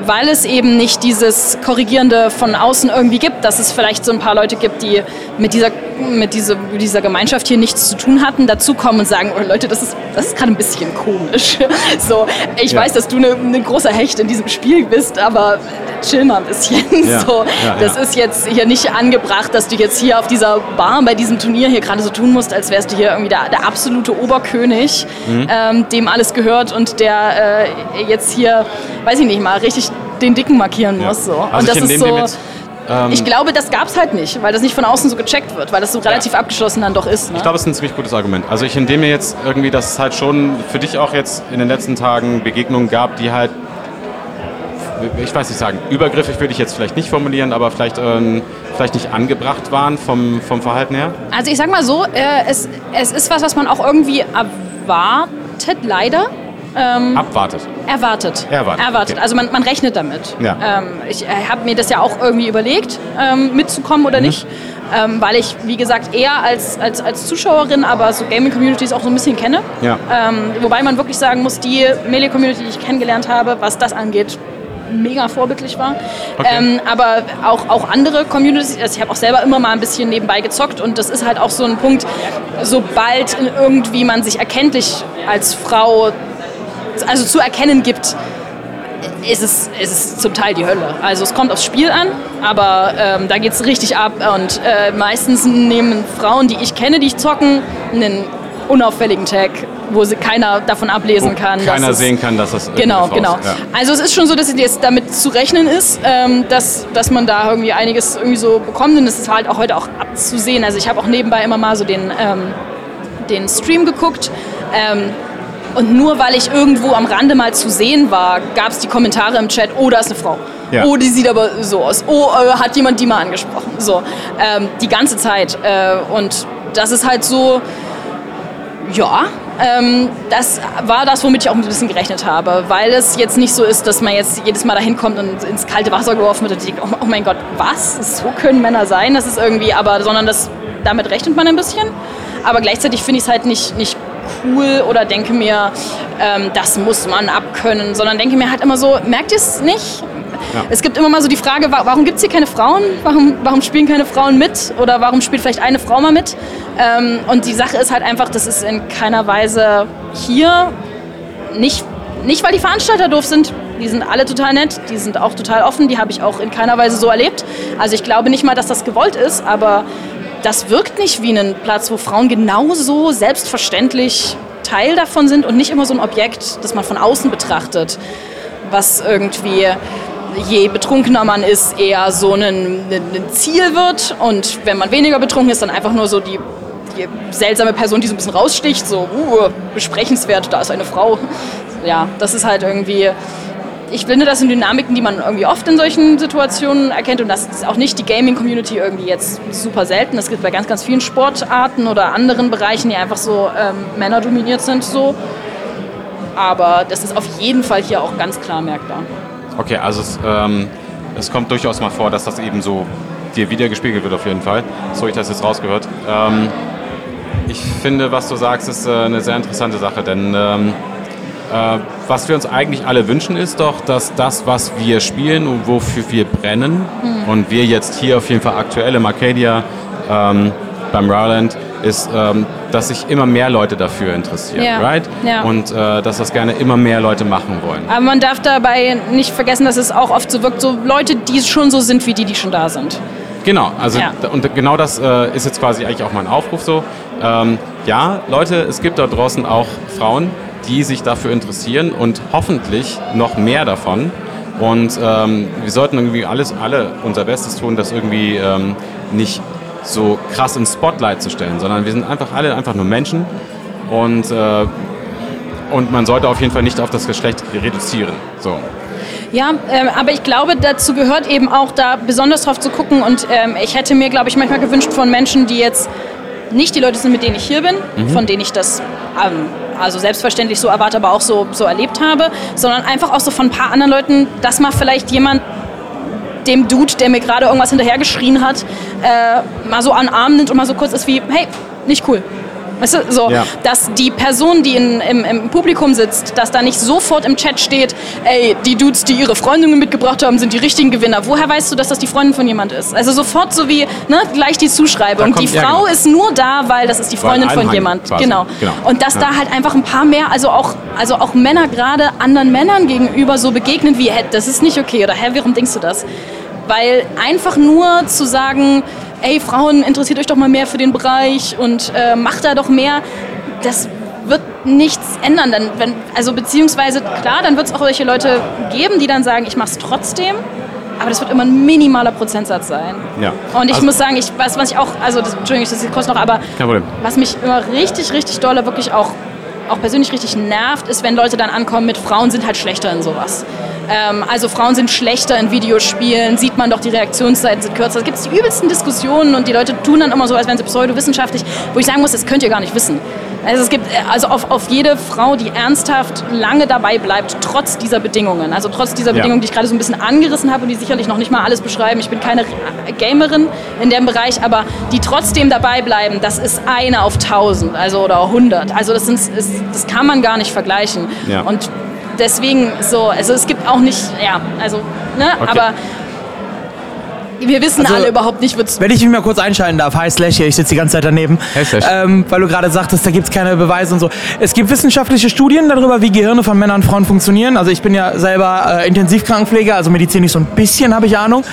Weil es eben nicht dieses Korrigierende von außen irgendwie gibt, dass es vielleicht so ein paar Leute gibt, die mit dieser, mit dieser, mit dieser Gemeinschaft hier nichts zu tun hatten, dazukommen und sagen, oh Leute, das ist, das ist gerade ein bisschen komisch. <laughs> So, ich Ja. weiß, dass du ein ne großer Hecht in diesem Spiel bist, aber chill mal ein bisschen. <laughs> Ja, So, ja, das ist jetzt hier nicht angebracht, dass du jetzt hier auf dieser Bar bei diesem Turnier hier gerade so tun musst, als wärst du hier irgendwie der, der absolute Oberkönig, Mhm. ähm, dem alles gehört und der äh, jetzt hier, weiß ich nicht mal, richtig den Dicken markieren muss. So. Also und ich das ist so. ähm, ich glaube, das gab es halt nicht, weil das nicht von außen so gecheckt wird, weil das so relativ abgeschlossen dann doch ist. Ne? Ich glaube, es ist ein ziemlich gutes Argument. Also ich entnehme mir jetzt irgendwie, dass es halt schon für dich auch jetzt in den letzten Tagen Begegnungen gab, die halt, ich weiß nicht sagen, übergriffig würde ich jetzt vielleicht nicht formulieren, aber vielleicht, ähm, vielleicht nicht angebracht waren vom, vom Verhalten her. Also ich sag mal so, äh, es, es ist was, was man auch irgendwie erwartet, leider. Abwartet. Erwartet. Erwartet, okay. Also man, man rechnet damit. Ja. Ähm, ich äh, habe mir das ja auch irgendwie überlegt, ähm, mitzukommen oder nicht. Ähm, weil ich, wie gesagt, eher als, als, als Zuschauerin, aber so Gaming-Communities auch so ein bisschen kenne. Ja. Ähm, wobei man wirklich sagen muss, die Melee-Community, die ich kennengelernt habe, was das angeht, mega vorbildlich war. Okay. Ähm, aber auch, auch andere Communities, also ich habe auch selber immer mal ein bisschen nebenbei gezockt und das ist halt auch so ein Punkt, sobald irgendwie man sich erkenntlich als Frau also zu erkennen gibt, ist es, ist es zum Teil die Hölle. Also es kommt aufs Spiel an, aber ähm, da geht es richtig ab und äh, meistens nehmen Frauen, die ich kenne, die ich zocken, einen unauffälligen Tag, wo sie keiner davon ablesen kann. dass Keiner sehen kann, dass das Genau, genau. Ist. Ja. Also es ist schon so, dass es jetzt damit zu rechnen ist, ähm, dass, dass man da irgendwie einiges irgendwie so bekommt und es ist halt auch heute auch abzusehen. Also ich habe auch nebenbei immer mal so den, ähm, den Stream geguckt. Ähm, und nur weil ich irgendwo am Rande mal zu sehen war, gab es die Kommentare im Chat, oh, da ist eine Frau. Ja. Oh, die sieht aber so aus. Oh, äh, hat jemand die mal angesprochen. So, ähm, die ganze Zeit. Äh, und das ist halt so, ja, ähm, das war das, womit ich auch ein bisschen gerechnet habe, weil es jetzt nicht so ist, dass man jetzt jedes Mal dahin kommt und ins kalte Wasser geworfen wird und denkt, oh, oh mein Gott, was? So können Männer sein? Das ist irgendwie, aber, sondern das, damit rechnet man ein bisschen. Aber gleichzeitig finde ich es halt nicht, nicht cool oder denke mir, ähm, das muss man abkönnen, sondern denke mir halt immer so, merkt ihr es nicht? Ja. Es gibt immer mal so die Frage, wa- warum gibt es hier keine Frauen? Warum, warum spielen keine Frauen mit? Oder warum spielt vielleicht eine Frau mal mit? Ähm, und die Sache ist halt einfach, das ist in keiner Weise hier nicht, nicht, weil die Veranstalter doof sind. Die sind alle total nett, die sind auch total offen, die habe ich auch in keiner Weise so erlebt. Also ich glaube nicht mal, dass das gewollt ist, aber das wirkt nicht wie ein Platz, wo Frauen genauso selbstverständlich Teil davon sind und nicht immer so ein Objekt, das man von außen betrachtet, was irgendwie je betrunkener man ist, eher so ein, ein Ziel wird und wenn man weniger betrunken ist, dann einfach nur so die, die seltsame Person, die so ein bisschen raussticht, so uh, besprechenswert, da ist eine Frau. Ja, das ist halt irgendwie ich finde, das sind Dynamiken, die man irgendwie oft in solchen Situationen erkennt und das ist auch nicht die Gaming-Community irgendwie jetzt super selten. Es gibt bei ganz, ganz vielen Sportarten oder anderen Bereichen, die einfach so ähm, männerdominiert sind, so. Aber das ist auf jeden Fall hier auch ganz klar merkbar. Okay, also es, ähm, es kommt durchaus mal vor, dass das eben so dir wiedergespiegelt wird auf jeden Fall. So ich das jetzt rausgehört. Ähm, ich finde, was du sagst, ist äh, eine sehr interessante Sache, denn ähm, äh, was wir uns eigentlich alle wünschen, ist doch, dass das, was wir spielen und wofür wir brennen, mhm. und wir jetzt hier auf jeden Fall aktuell im Arcadia ähm, beim Rowland, ist, ähm, dass sich immer mehr Leute dafür interessieren, ja. right? Ja. Und äh, dass das gerne immer mehr Leute machen wollen. Aber man darf dabei nicht vergessen, dass es auch oft so wirkt, so Leute, die schon so sind wie die, die schon da sind. Genau, also Ja. und genau das äh, ist jetzt quasi eigentlich auch mein Aufruf so. Ähm, ja, Leute, es gibt da draußen auch Frauen, die sich dafür interessieren und hoffentlich noch mehr davon. Und ähm, wir sollten irgendwie alles, alle unser Bestes tun, das irgendwie ähm, nicht so krass ins Spotlight zu stellen, sondern wir sind einfach alle einfach nur Menschen und, äh, und man sollte auf jeden Fall nicht auf das Geschlecht reduzieren. So. Ja, ähm, aber ich glaube, dazu gehört eben auch da besonders drauf zu gucken. Und ähm, ich hätte mir, glaube ich, manchmal gewünscht von Menschen, die jetzt nicht die Leute sind, mit denen ich hier bin, von denen ich das ähm, also selbstverständlich so erwarte, aber auch so, so erlebt habe, sondern einfach auch so von ein paar anderen Leuten, dass mal vielleicht jemand dem Dude, der mir gerade irgendwas hinterhergeschrien hat, äh, mal so an den Arm nimmt und mal so kurz ist wie, hey, nicht cool. Weißt du, so, Ja. dass die Person, die in, im, im Publikum sitzt, dass da nicht sofort im Chat steht, ey, die Dudes, die ihre Freundinnen mitgebracht haben, sind die richtigen Gewinner. Woher weißt du, dass das die Freundin von jemand ist? Also sofort so wie, ne, gleich die Zuschreibung. Da die Frau genau. ist nur da, weil das ist die Freundin von jemand. quasi. Genau. Genau. Und dass Ja. da halt einfach ein paar mehr, also auch, also auch Männer gerade anderen Männern gegenüber so begegnen wie, hä, das ist nicht okay oder hä, warum denkst du das? Weil einfach nur zu sagen, ey Frauen, interessiert euch doch mal mehr für den Bereich und äh, macht da doch mehr, das wird nichts ändern. Dann, wenn, also beziehungsweise, klar, dann wird es auch solche Leute geben, die dann sagen, ich mach's trotzdem. Aber das wird immer ein minimaler Prozentsatz sein. Ja. Und ich Also- muss sagen, ich weiß, was ich auch, also das, Entschuldigung, das kostet noch, aber was mich immer richtig, richtig dolle wirklich auch, auch persönlich richtig nervt, ist, wenn Leute dann ankommen mit Frauen sind halt schlechter in sowas. Ähm, also Frauen sind schlechter in Videospielen, sieht man doch, die Reaktionszeiten sind kürzer. Es gibt die übelsten Diskussionen und die Leute tun dann immer so, als wären sie pseudowissenschaftlich, wo ich sagen muss, das könnt ihr gar nicht wissen. Also es gibt also auf, auf jede Frau, die ernsthaft lange dabei bleibt, trotz dieser Bedingungen, also trotz dieser Ja. Bedingungen, die ich gerade so ein bisschen angerissen habe und die sicherlich noch nicht mal alles beschreiben. Ich bin keine Gamerin in dem Bereich, aber die trotzdem dabei bleiben, das ist eine auf tausend, also oder hundert. Also das, sind, das kann man gar nicht vergleichen. Ja. Und deswegen so, also es gibt auch nicht, ja, also, ne, Okay. aber wir wissen Also, alle überhaupt nicht, wird's Wenn ich mich mal kurz einschalten darf, hi Slash hier, ich sitze die ganze Zeit daneben. Hey, Slash. Ähm, weil du gerade sagtest, da gibt es keine Beweise und so. Es gibt wissenschaftliche Studien darüber, wie Gehirne von Männern und Frauen funktionieren. Also ich bin ja selber äh, Intensivkrankenpfleger, also medizinisch so ein bisschen habe ich Ahnung.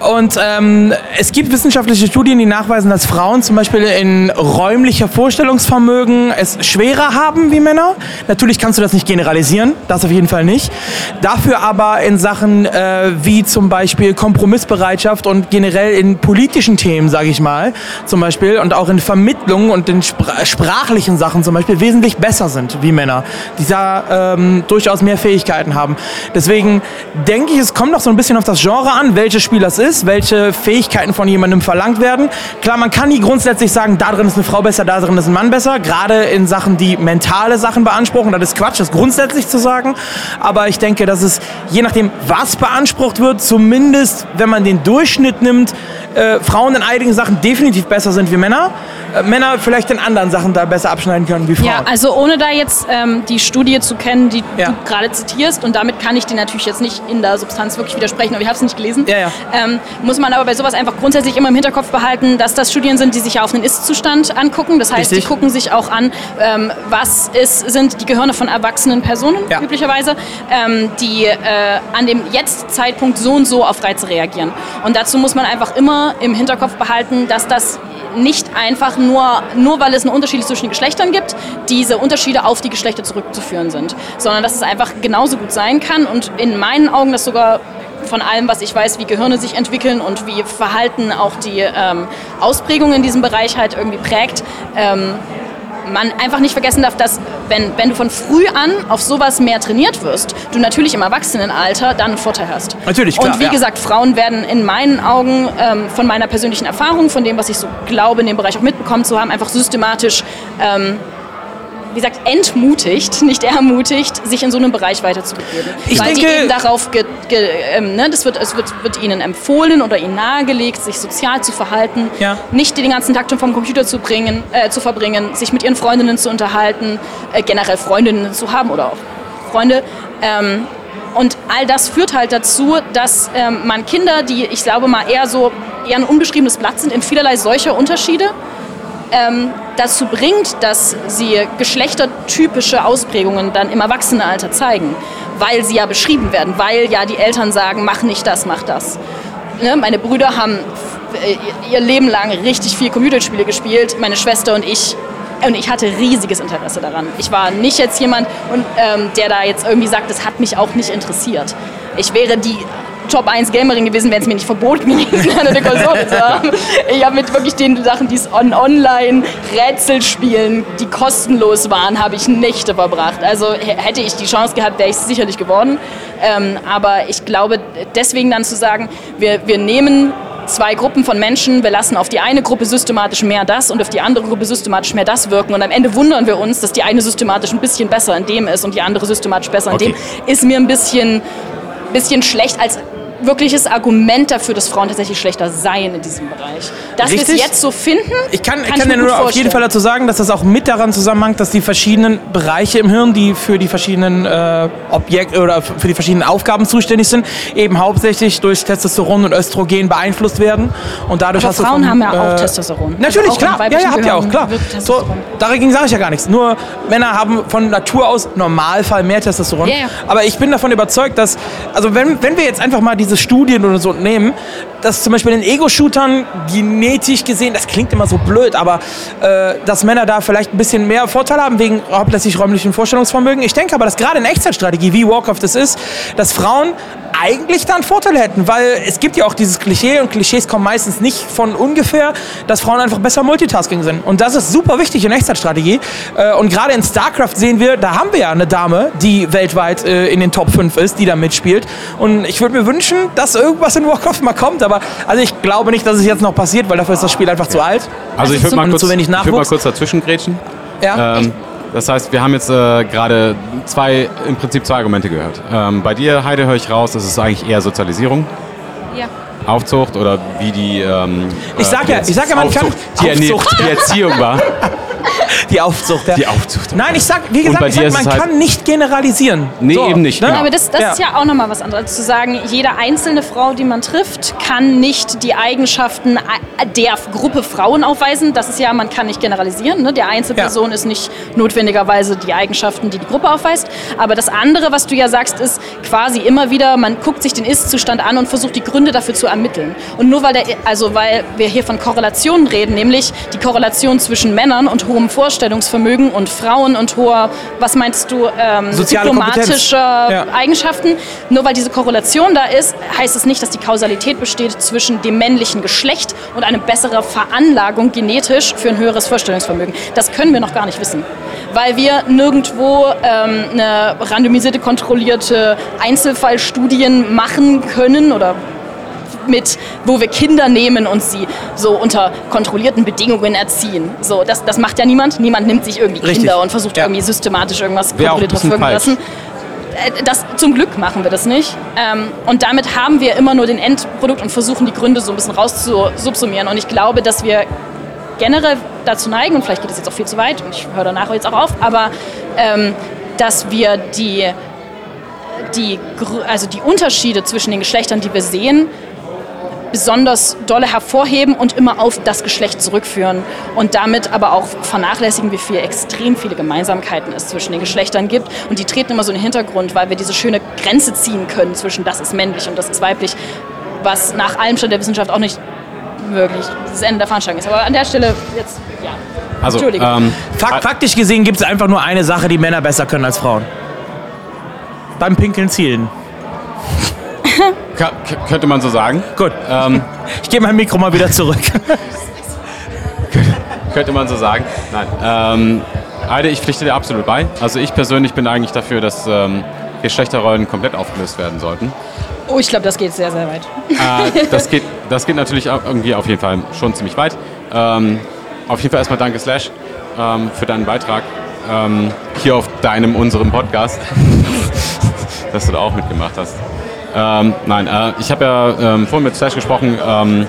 Und ähm, es gibt wissenschaftliche Studien, die nachweisen, dass Frauen zum Beispiel in räumlicher Vorstellungsvermögen es schwerer haben wie Männer. Natürlich kannst du das nicht generalisieren, das auf jeden Fall nicht. Dafür aber in Sachen äh, wie zum Beispiel Kompromissbereitschaft und generell in politischen Themen, sage ich mal, zum Beispiel und auch in Vermittlung und in spra sprachlichen Sachen zum Beispiel wesentlich besser sind wie Männer, die da ähm, durchaus mehr Fähigkeiten haben. Deswegen denke ich, es kommt noch so ein bisschen auf das Genre an, welches Spiel das ist, welche Fähigkeiten von jemandem verlangt werden. Klar, man kann nie grundsätzlich sagen, da drin ist eine Frau besser, da drin ist ein Mann besser, gerade in Sachen, die mentale Sachen beanspruchen. Das ist Quatsch, das grundsätzlich zu sagen. Aber ich denke, dass es, je nachdem, was beansprucht wird, zumindest, wenn man den Durchschnitt nimmt, äh, Frauen in einigen Sachen definitiv besser sind wie Männer. Äh, Männer vielleicht in anderen Sachen da besser abschneiden können wie Frauen. Ja, also ohne da jetzt ähm, die Studie zu kennen, die Ja. du gerade zitierst, und damit kann ich dir natürlich jetzt nicht in der Substanz wirklich widersprechen, aber ich habe es nicht gelesen, Ja, ja. Ähm, muss man aber bei sowas einfach grundsätzlich immer im Hinterkopf behalten, dass das Studien sind, die sich ja auf einen Ist-Zustand angucken. Das heißt, Richtig. die gucken sich auch an, ähm, was ist, sind die Gehirne von erwachsenen Personen Ja. üblicherweise, ähm, die äh, an dem Jetzt-Zeitpunkt so und so auf Reize reagieren. Und dazu muss man einfach immer im Hinterkopf behalten, dass das nicht einfach nur, nur weil es einen Unterschied zwischen den Geschlechtern gibt, diese Unterschiede auf die Geschlechter zurückzuführen sind, sondern dass es einfach genauso gut sein kann und in meinen Augen das sogar von allem, was ich weiß, wie Gehirne sich entwickeln und wie Verhalten auch die ähm, Ausprägung in diesem Bereich halt irgendwie prägt, ähm, man einfach nicht vergessen darf, dass wenn, wenn du von früh an auf sowas mehr trainiert wirst, du natürlich im Erwachsenenalter dann einen Vorteil hast. Natürlich, klar, Und wie ja. gesagt, Frauen werden in meinen Augen ähm, von meiner persönlichen Erfahrung, von dem, was ich so glaube, in dem Bereich auch mitbekommen zu haben, einfach systematisch ähm, wie gesagt, entmutigt, <laughs> nicht ermutigt, sich in so einem Bereich weiterzubegeben. Ich Weil denke- die eben darauf, ge, ge, ähm, ne, das wird, es wird, wird ihnen empfohlen oder ihnen nahegelegt, sich sozial zu verhalten, Ja. nicht den ganzen Tag vom Computer zu, bringen, äh, zu verbringen, sich mit ihren Freundinnen zu unterhalten, äh, generell Freundinnen zu haben oder auch Freunde. Ähm, und all das führt halt dazu, dass ähm, man Kinder, die ich glaube mal eher so eher ein unbeschriebenes Blatt sind in vielerlei solcher Unterschiede, ähm, dazu bringt, dass sie geschlechtertypische Ausprägungen dann im Erwachsenenalter zeigen, weil sie ja beschrieben werden, weil ja die Eltern sagen, mach nicht das, mach das. Ne? Meine Brüder haben äh, ihr Leben lang richtig viel Computerspiele gespielt, meine Schwester und ich. Und ich hatte riesiges Interesse daran. Ich war nicht jetzt jemand, und, ähm, der da jetzt irgendwie sagt, das hat mich auch nicht interessiert. Ich wäre die Top 1 Gamerin gewesen, wenn es mir nicht verboten <laughs> gewesen wäre, eine Konsole zu haben. Ich habe mit wirklich den Sachen, die es on online Rätsel spielen, die kostenlos waren, habe ich Nächte verbracht. Also hätte ich die Chance gehabt, wäre ich es sicherlich geworden. Ähm, aber ich glaube, deswegen dann zu sagen, wir, wir nehmen zwei Gruppen von Menschen, wir lassen auf die eine Gruppe systematisch mehr das und auf die andere Gruppe systematisch mehr das wirken und am Ende wundern wir uns, dass die eine systematisch ein bisschen besser in dem ist und die andere systematisch besser in Okay. dem, ist mir ein bisschen bisschen schlecht als wirkliches Argument dafür, dass Frauen tatsächlich schlechter seien in diesem Bereich. Dass wir es jetzt so finden, Ich kann, ich kann kann ich dir mir nur gut auf jeden Fall vorstellen. dazu sagen, dass das auch mit daran zusammenhängt, dass die verschiedenen Bereiche im Hirn, die für die verschiedenen äh, Objekte oder für die verschiedenen Aufgaben zuständig sind, eben hauptsächlich durch Testosteron und Östrogen beeinflusst werden. Und dadurch Aber hast du Frauen vom, haben ja auch äh, Testosteron. Natürlich, Also auch im klar. Ja, ja, habt ihr auch, klar. So, dagegen sage ich ja gar nichts. Nur Männer haben von Natur aus Normalfall mehr Testosteron. Ja, ja. Aber ich bin davon überzeugt, dass, also wenn, wenn wir jetzt einfach mal diese Studien oder so nehmen, dass zum Beispiel in Ego-Shootern genetisch gesehen, das klingt immer so blöd, aber äh, dass Männer da vielleicht ein bisschen mehr Vorteil haben wegen hauptsächlich räumlichen Vorstellungsvermögen. Ich denke aber, dass gerade in Echtzeitstrategie, wie Warcraft das ist, dass Frauen eigentlich da einen Vorteil hätten, weil es gibt ja auch dieses Klischee und Klischees kommen meistens nicht von ungefähr, dass Frauen einfach besser Multitasking sind. Und das ist super wichtig in Echtzeitstrategie. Äh, und gerade in StarCraft sehen wir, da haben wir ja eine Dame, die weltweit äh, in den Top 5 ist, die da mitspielt. Und ich würde mir wünschen, dass irgendwas in Warcraft mal kommt. Aber also ich glaube nicht, dass es jetzt noch passiert, weil dafür ist das Spiel einfach zu alt. Also ich ist würde mal, kurz- zu wenig ich würd mal kurz dazwischen grätschen. Ja. Ähm, das heißt, wir haben jetzt äh, gerade zwei, im Prinzip zwei Argumente gehört. Ähm, bei dir, Heide, höre ich raus, das ist eigentlich eher Sozialisierung, Ja. Aufzucht oder wie die. Ähm, Ich sag ja- die ich sag ja, man kann- Aufzucht, die, Erne- Aufzucht. die Erziehung war. <laughs> Die Aufzucht. Ja. Die Aufzucht. Nein, ich sag, wie gesagt, ich sag, man halt- kann nicht generalisieren. Nee, eben nicht, genau. Aber das, das Ja. ist ja auch nochmal was anderes. Zu sagen, jede einzelne Frau, die man trifft, kann nicht die Eigenschaften der Gruppe Frauen aufweisen. Das ist ja, man kann nicht generalisieren. Ne? Der Einzelperson ist nicht notwendigerweise die Eigenschaften, die die Gruppe aufweist. Aber das andere, was du ja sagst, ist quasi immer wieder, man guckt sich den Ist-Zustand an und versucht die Gründe dafür zu ermitteln. Und nur weil, der, also weil wir hier von Korrelationen reden, nämlich die Korrelation zwischen Männern und hohem Vorstellungsvermögen und Frauen und hoher, was meinst du, ähm, diplomatischer Ja. Eigenschaften. Nur weil diese Korrelation da ist, heißt es nicht, dass die Kausalität besteht zwischen dem männlichen Geschlecht und eine bessere Veranlagung genetisch für ein höheres Vorstellungsvermögen. Das können wir noch gar nicht wissen. Weil wir nirgendwo ähm, eine randomisierte, kontrollierte Einzelfallstudien machen können oder mit, wo wir Kinder nehmen und sie so unter kontrollierten Bedingungen erziehen. So, das, das macht ja niemand. Niemand nimmt sich irgendwie Richtig. Kinder und versucht Ja. irgendwie systematisch irgendwas kontrolliert verfolgen falsch. lassen. Äh, Das, zum Glück machen wir das nicht. Ähm, und damit haben wir immer nur den Endprodukt und versuchen die Gründe so ein bisschen rauszusubsumieren. Und ich glaube, dass wir generell dazu neigen, und vielleicht geht es jetzt auch viel zu weit, und ich höre danach jetzt auch auf, aber ähm, dass wir die, die, also die Unterschiede zwischen den Geschlechtern, die wir sehen, besonders dolle hervorheben und immer auf das Geschlecht zurückführen und damit aber auch vernachlässigen, wie viel extrem viele Gemeinsamkeiten es zwischen den Geschlechtern gibt und die treten immer so in den Hintergrund, weil wir diese schöne Grenze ziehen können zwischen das ist männlich und das ist weiblich, was nach allem Stand der Wissenschaft auch nicht möglich das Ende der Veranstaltung ist. Aber an der Stelle jetzt, ja. Also, Entschuldigung. ähm, Fakt, faktisch gesehen gibt es einfach nur eine Sache, die Männer besser können als Frauen. Beim Pinkeln zielen. Ka- k- könnte man so sagen. Gut. Ähm, <laughs> Ich gebe mein Mikro mal wieder zurück. <laughs> könnte man so sagen. Nein. Ähm, Heide, ich pflichte dir absolut bei. Also ich persönlich bin eigentlich dafür, dass ähm, Geschlechterrollen komplett aufgelöst werden sollten. Oh, ich glaube, das geht sehr, sehr weit. Äh, das, geht, das geht natürlich auch irgendwie auf jeden Fall schon ziemlich weit. Ähm, auf jeden Fall erstmal danke Slash ähm, für deinen Beitrag ähm, hier auf deinem, unserem Podcast, <laughs> dass du da auch mitgemacht hast. Ähm, nein, äh, ich habe ja ähm, vorhin mit Slash gesprochen. Ähm,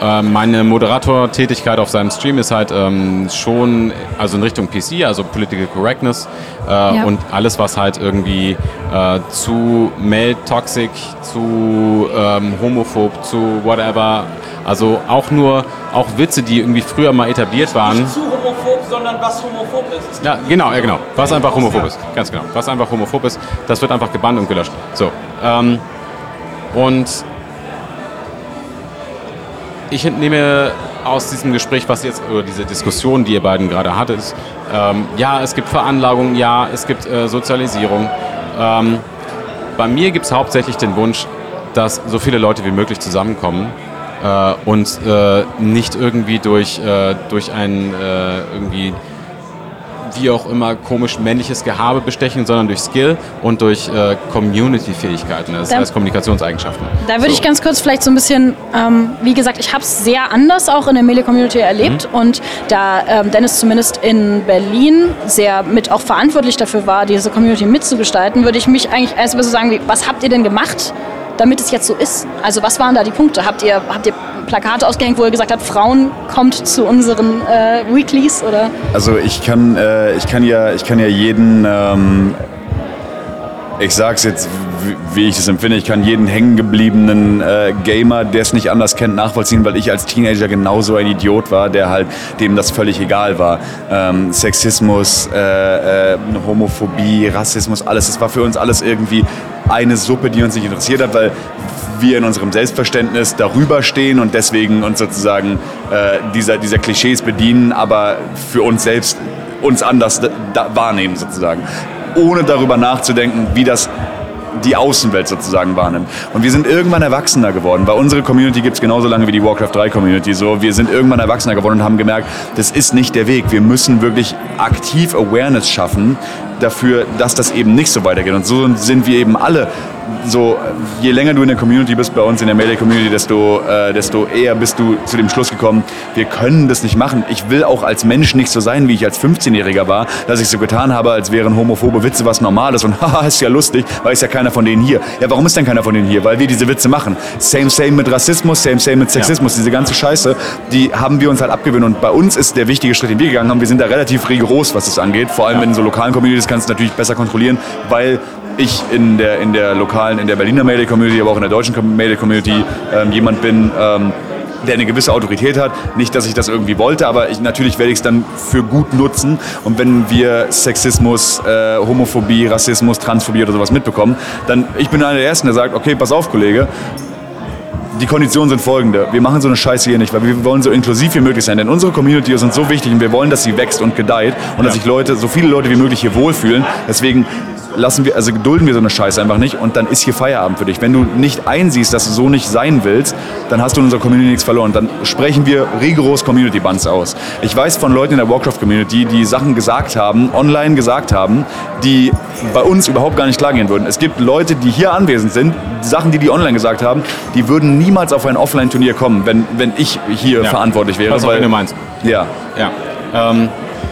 äh, meine Moderatortätigkeit auf seinem Stream ist halt ähm, schon also in Richtung PC, also Political Correctness äh, ja. und alles, was halt irgendwie äh, zu male toxic, zu ähm, homophob, zu whatever, also auch nur auch Witze, die irgendwie früher mal etabliert waren. Nicht zu homophob, sondern was homophob ist. Ja, genau, ja genau. Was einfach homophob ist, ganz genau. Was einfach homophob ist, das wird einfach gebannt und gelöscht. So. Ähm, und ich entnehme aus diesem Gespräch, was jetzt, oder diese Diskussion, die ihr beiden gerade hattet, ähm, ja, es gibt Veranlagung, ja, es gibt äh, Sozialisierung. Ähm, bei mir gibt es hauptsächlich den Wunsch, dass so viele Leute wie möglich zusammenkommen äh, und äh, nicht irgendwie durch, äh, durch ein äh, irgendwie wie auch immer komisch männliches Gehabe bestechen, sondern durch Skill und durch äh, Community-Fähigkeiten, das heißt Kommunikationseigenschaften. Da würde so. ich ganz kurz vielleicht so ein bisschen, ähm, wie gesagt, ich habe es sehr anders auch in der Melee-Community erlebt mhm. und da ähm, Dennis zumindest in Berlin sehr mit auch verantwortlich dafür war, diese Community mitzugestalten, würde ich mich eigentlich erstmal so sagen, wie, was habt ihr denn gemacht, damit es jetzt so ist? Also was waren da die Punkte? Habt ihr, habt ihr Plakate ausgehängt, wo er gesagt hat, Frauen kommt zu unseren äh, Weeklies oder? Also ich kann, äh, ich kann ja, ich kann ja jeden, ähm, ich sag's jetzt, wie ich das empfinde, ich kann jeden hängengebliebenen äh, Gamer, der es nicht anders kennt, nachvollziehen, weil ich als Teenager genauso ein Idiot war, der halt dem das völlig egal war. Ähm, Sexismus, äh, äh, Homophobie, Rassismus, alles, das war für uns alles irgendwie eine Suppe, die uns nicht interessiert hat, weil wir in unserem Selbstverständnis darüber stehen und deswegen uns sozusagen äh, dieser, dieser Klischees bedienen, aber für uns selbst uns anders wahrnehmen sozusagen. Ohne darüber nachzudenken, wie das die Außenwelt sozusagen wahrnimmt. Und wir sind irgendwann erwachsener geworden. Bei unserer Community gibt es genauso lange wie die Warcraft 3 Community. So, wir sind irgendwann erwachsener geworden und haben gemerkt, das ist nicht der Weg. Wir müssen wirklich aktiv Awareness schaffen dafür, dass das eben nicht so weitergeht. Und so sind wir eben alle so, je länger du in der Community bist, bei uns in der Melee-Community, desto, äh, desto eher bist du zu dem Schluss gekommen, wir können das nicht machen. Ich will auch als Mensch nicht so sein, wie ich als 15-Jähriger war, dass ich so getan habe, als wären homophobe Witze was Normales und <laughs> haha, ist ja lustig, weil ist ja keiner von denen hier. Ja, warum ist denn keiner von denen hier? Weil wir diese Witze machen. Same, same mit Rassismus, same, same mit Sexismus. Ja. Diese ganze Scheiße, die haben wir uns halt abgewöhnt. Und bei uns ist der wichtige Schritt, den wir gegangen haben, wir sind da relativ rigoros, was das angeht. Vor allem ja. in so lokalen Communities kannst du natürlich besser kontrollieren, weil ich in der, in der lokalen, in der Berliner Melee-Community, aber auch in der deutschen Melee-Community ähm, jemand bin, ähm, der eine gewisse Autorität hat. Nicht, dass ich das irgendwie wollte, aber ich, natürlich werde ich es dann für gut nutzen. Und wenn wir Sexismus, äh, Homophobie, Rassismus, Transphobie oder sowas mitbekommen, dann ich bin einer der Ersten, der sagt, okay, pass auf, Kollege, die Konditionen sind folgende. Wir machen so eine Scheiße hier nicht, weil wir wollen so inklusiv wie möglich sein. Denn unsere Community ist uns so wichtig und wir wollen, dass sie wächst und gedeiht und dass sich Leute, so viele Leute wie möglich hier wohlfühlen. Deswegen lassen wir, also gedulden wir so eine Scheiße einfach nicht und dann ist hier Feierabend für dich. Wenn du nicht einsiehst, dass du so nicht sein willst, dann hast du in unserer Community nichts verloren. Dann sprechen wir rigoros Community Bans aus. Ich weiß von Leuten in der Warcraft Community, die Sachen gesagt haben, online gesagt haben, die bei uns überhaupt gar nicht klar gehen würden. Es gibt Leute, die hier anwesend sind, Sachen, die die online gesagt haben, die würden niemals auf ein Offline-Turnier kommen, wenn, wenn ich hier ja. verantwortlich wäre. Was auch weil, du meinst. Ja. Ja. Ähm,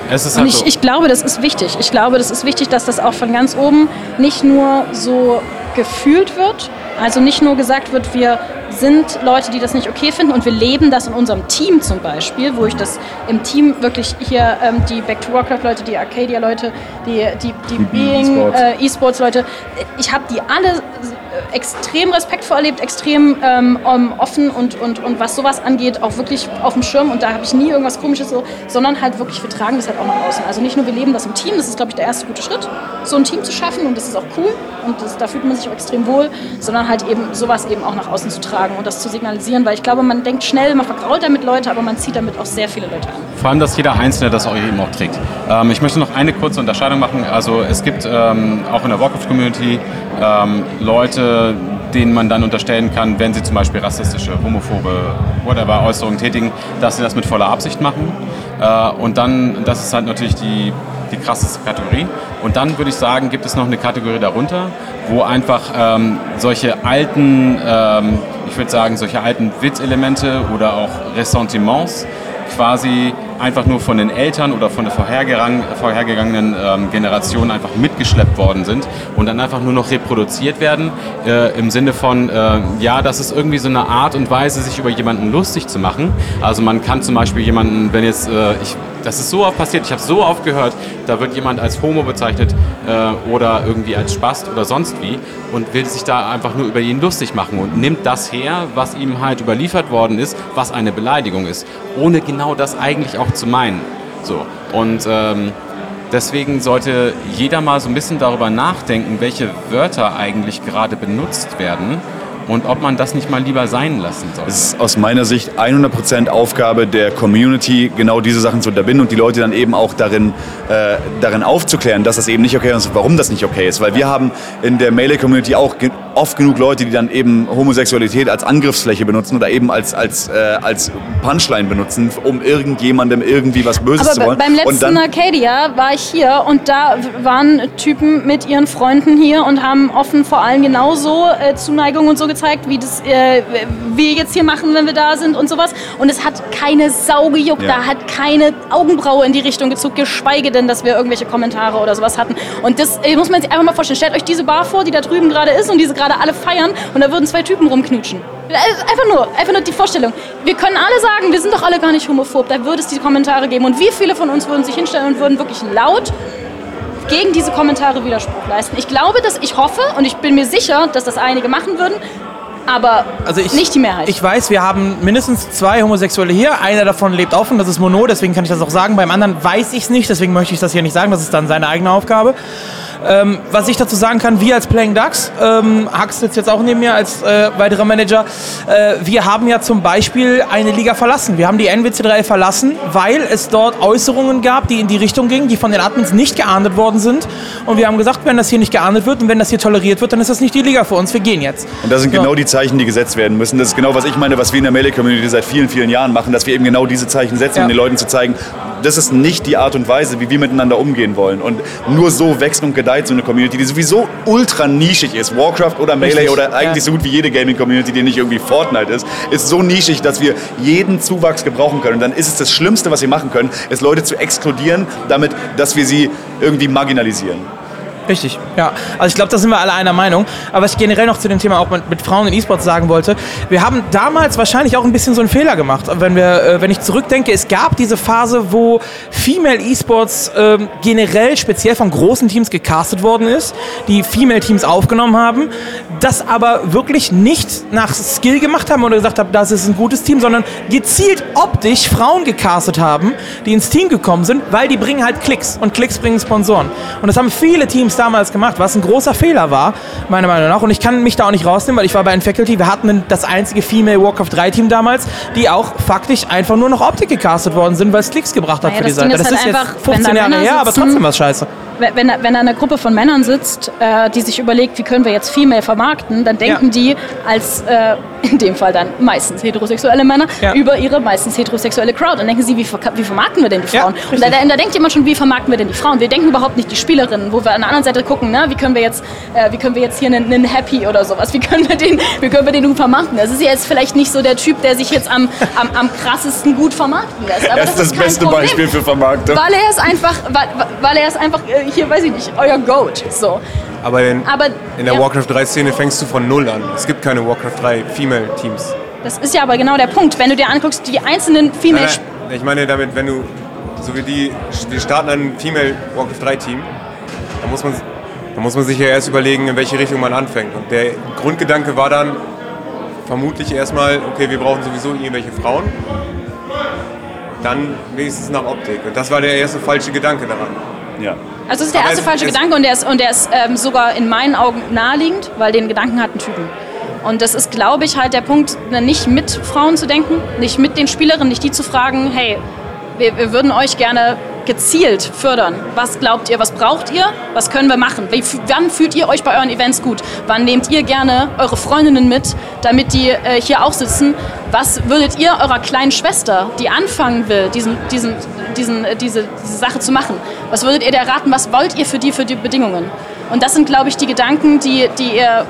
Halt und ich, ich glaube, das ist wichtig. Ich glaube, das ist wichtig, dass das auch von ganz oben nicht nur so gefühlt wird, also nicht nur gesagt wird, wir sind Leute, die das nicht okay finden. Und wir leben das in unserem Team zum Beispiel, wo ich das im Team wirklich hier ähm, die Back to Warcraft Leute, die Arcadia Leute, die, die, die Being E-Sports. äh, Leute, ich habe die alle extrem respektvoll erlebt, extrem ähm, offen und, und, und was sowas angeht, auch wirklich auf dem Schirm. Und da habe ich nie irgendwas Komisches so, sondern halt wirklich, wir tragen das halt auch nach außen. Also nicht nur wir leben das im Team, das ist, glaube ich, der erste gute Schritt, so ein Team zu schaffen. Und das ist auch cool. Und das, da fühlt man sich auch extrem wohl, sondern halt eben sowas eben auch nach außen zu tragen und das zu signalisieren, weil ich glaube, man denkt schnell, man vergrault damit Leute, aber man zieht damit auch sehr viele Leute an. Vor allem, dass jeder Einzelne das auch eben auch trägt. Ähm, ich möchte noch eine kurze Unterscheidung machen. Also es gibt ähm, auch in der Warcraft-Community ähm, Leute, denen man dann unterstellen kann, wenn sie zum Beispiel rassistische, homophobe, whatever Äußerungen tätigen, dass sie das mit voller Absicht machen. Äh, und dann, das ist halt natürlich die die krasseste Kategorie. Und dann würde ich sagen, gibt es noch eine Kategorie darunter, wo einfach ähm, solche alten, ähm, ich würde sagen, solche alten Witzelemente oder auch Ressentiments quasi einfach nur von den Eltern oder von der vorhergegangen, vorhergegangenen ähm, Generation einfach mitgeschleppt worden sind und dann einfach nur noch reproduziert werden äh, im Sinne von, äh, ja, das ist irgendwie so eine Art und Weise, sich über jemanden lustig zu machen. Also man kann zum Beispiel jemanden, wenn jetzt, äh, ich das ist so oft passiert, ich habe so oft gehört, da wird jemand als Homo bezeichnet äh, oder irgendwie als Spast oder sonst wie und will sich da einfach nur über ihn lustig machen und nimmt das her, was ihm halt überliefert worden ist, was eine Beleidigung ist, ohne genau das eigentlich auch zu meinen. So. Und ähm, deswegen sollte jeder mal so ein bisschen darüber nachdenken, welche Wörter eigentlich gerade benutzt werden und ob man das nicht mal lieber sein lassen soll. Es ist aus meiner Sicht 100% Aufgabe der Community, genau diese Sachen zu unterbinden und die Leute dann eben auch darin, äh, darin aufzuklären, dass das eben nicht okay ist und warum das nicht okay ist. Weil wir haben in der Melee-Community auch oft genug Leute, die dann eben Homosexualität als Angriffsfläche benutzen oder eben als, als, äh, als Punchline benutzen, um irgendjemandem irgendwie was Böses Aber zu wollen. beim letzten dann, Arcadia war ich hier und da waren Typen mit ihren Freunden hier und haben offen vor allem genauso äh, Zuneigung und so gezeigt, wie das äh, wir jetzt hier machen, wenn wir da sind und sowas. Und es hat keine Sau gejuckt, Ja. da hat keine Augenbraue in die Richtung gezuckt, geschweige denn, dass wir irgendwelche Kommentare oder sowas hatten. Und das äh, muss man sich einfach mal vorstellen. Stellt euch diese Bar vor, die da drüben gerade ist und diese gerade alle feiern und da würden zwei Typen rumknutschen. Äh, Einfach nur, einfach nur die Vorstellung. Wir können alle sagen, wir sind doch alle gar nicht homophob. Da würde es die Kommentare geben. Und wie viele von uns würden sich hinstellen und würden wirklich laut gegen diese Kommentare Widerspruch leisten? Ich glaube, dass ich hoffe und ich bin mir sicher, dass das einige machen würden, aber Also ich, nicht die Mehrheit. Ich weiß, wir haben mindestens zwei Homosexuelle hier. Einer davon lebt offen, das ist Mono, deswegen kann ich das auch sagen. Beim anderen weiß ich es nicht, deswegen möchte ich das hier nicht sagen. Das ist dann seine eigene Aufgabe. Ähm, was ich dazu sagen kann, wir als Playing Ducks, ähm, Hax sitzt jetzt auch neben mir als äh, weiterer Manager, äh, wir haben ja zum Beispiel eine Liga verlassen. Wir haben die NWC3 verlassen, weil es dort Äußerungen gab, die in die Richtung gingen, die von den Admins nicht geahndet worden sind. Und wir haben gesagt, wenn das hier nicht geahndet wird und wenn das hier toleriert wird, dann ist das nicht die Liga für uns. Wir gehen jetzt. Und das sind So. genau die Zeichen, die gesetzt werden müssen. Das ist genau, was ich meine, was wir in der Melee-Community seit vielen, vielen Jahren machen, dass wir eben genau diese Zeichen setzen, Ja. um den Leuten zu zeigen, das ist nicht die Art und Weise, wie wir miteinander umgehen wollen. Und nur so wächst und gedeiht so eine Community, die sowieso ultra nischig ist. Warcraft oder Melee Richtig, oder eigentlich ja. so gut wie jede Gaming-Community, die nicht irgendwie Fortnite ist, ist so nischig, dass wir jeden Zuwachs gebrauchen können. Und dann ist es das Schlimmste, was wir machen können, ist Leute zu exkludieren, damit, dass wir sie irgendwie marginalisieren. Richtig, ja. Also ich glaube, da sind wir alle einer Meinung. Aber was ich generell noch zu dem Thema auch mit, Frauen in E-Sports sagen wollte, wir haben damals wahrscheinlich auch ein bisschen so einen Fehler gemacht. Wenn, wir, äh, wenn ich zurückdenke, es gab diese Phase, wo Female E-Sports ähm, generell speziell von großen Teams gecastet worden ist, die Female-Teams aufgenommen haben, das aber wirklich nicht nach Skill gemacht haben oder gesagt haben, das ist ein gutes Team, sondern gezielt optisch Frauen gecastet haben, die ins Team gekommen sind, weil die bringen halt Klicks und Klicks bringen Sponsoren. Und das haben viele Teams damals gemacht, was ein großer Fehler war, meiner Meinung nach. Und ich kann mich da auch nicht rausnehmen, weil ich war bei Faculty, wir hatten das einzige Female Warcraft 3 Team damals, die auch faktisch einfach nur noch Optik gecastet worden sind, weil es Klicks gebracht hat Naja, für die das Seite. ist Das halt ist einfach, jetzt wenn 15 da Jahre her, aber trotzdem was scheiße. Wenn, wenn, eine Gruppe von Männern sitzt, äh, die sich überlegt, wie können wir jetzt Female vermarkten, dann denken Ja. die als, äh, in dem Fall dann meistens heterosexuelle Männer, Ja. über ihre meistens heterosexuelle Crowd. Dann denken sie, wie, wie vermarkten wir denn die Ja, Frauen? und da, da, denkt jemand schon, wie vermarkten wir denn die Frauen? Wir denken überhaupt nicht die Spielerinnen, wo wir an der anderen Seite gucken, ne? wie, können wir jetzt, äh, wie können wir jetzt hier einen, einen Happy oder sowas, wie können wir den, wie können wir den gut vermarkten? Das ist ja jetzt vielleicht nicht so der Typ, der sich jetzt am, am, am krassesten gut vermarkten lässt. Aber Er ist das beste Problem. Beispiel für Vermarktung. Weil er ist einfach, weil, weil er ist einfach, äh, hier weiß ich nicht, euer Goat. So. Aber in, Aber in der ja, Warcraft 3-Szene fängst du von Null an. Es gibt keine Warcraft 3 Female-Teams. das ist ja aber genau der Punkt. Wenn du dir anguckst, die einzelnen Nein, Female. nein, ich meine damit, wenn du, so wie die, wir starten ein Female Warcraft 3-Team, dann muss man, dann muss man sich ja erst überlegen, in welche Richtung man anfängt. Und der Grundgedanke war dann vermutlich erstmal, okay, wir brauchen sowieso irgendwelche Frauen. Dann wenigstens nach Optik. Und das war der erste falsche Gedanke daran. Ja. Also das ist der Aber erste es- falsche es- Gedanke und der ist, und der ist ähm, sogar in meinen Augen naheliegend, weil den Gedanken hat ein Typen. Und das ist, glaube ich, halt der Punkt, ne, nicht mit Frauen zu denken, nicht mit den Spielerinnen, nicht die zu fragen, hey, wir, wir würden euch gerne gezielt fördern. Was glaubt ihr, was braucht ihr, was können wir machen? Wie, wann fühlt ihr euch bei euren Events gut? Wann nehmt ihr gerne eure Freundinnen mit, damit die äh, hier auch sitzen? Was würdet ihr eurer kleinen Schwester, die anfangen will, diesen, diesen, diesen, äh, diese, diese Sache zu machen, was würdet ihr der raten? Was wollt ihr für die, für die Bedingungen? Und das sind, glaube ich, die Gedanken, die, die ihr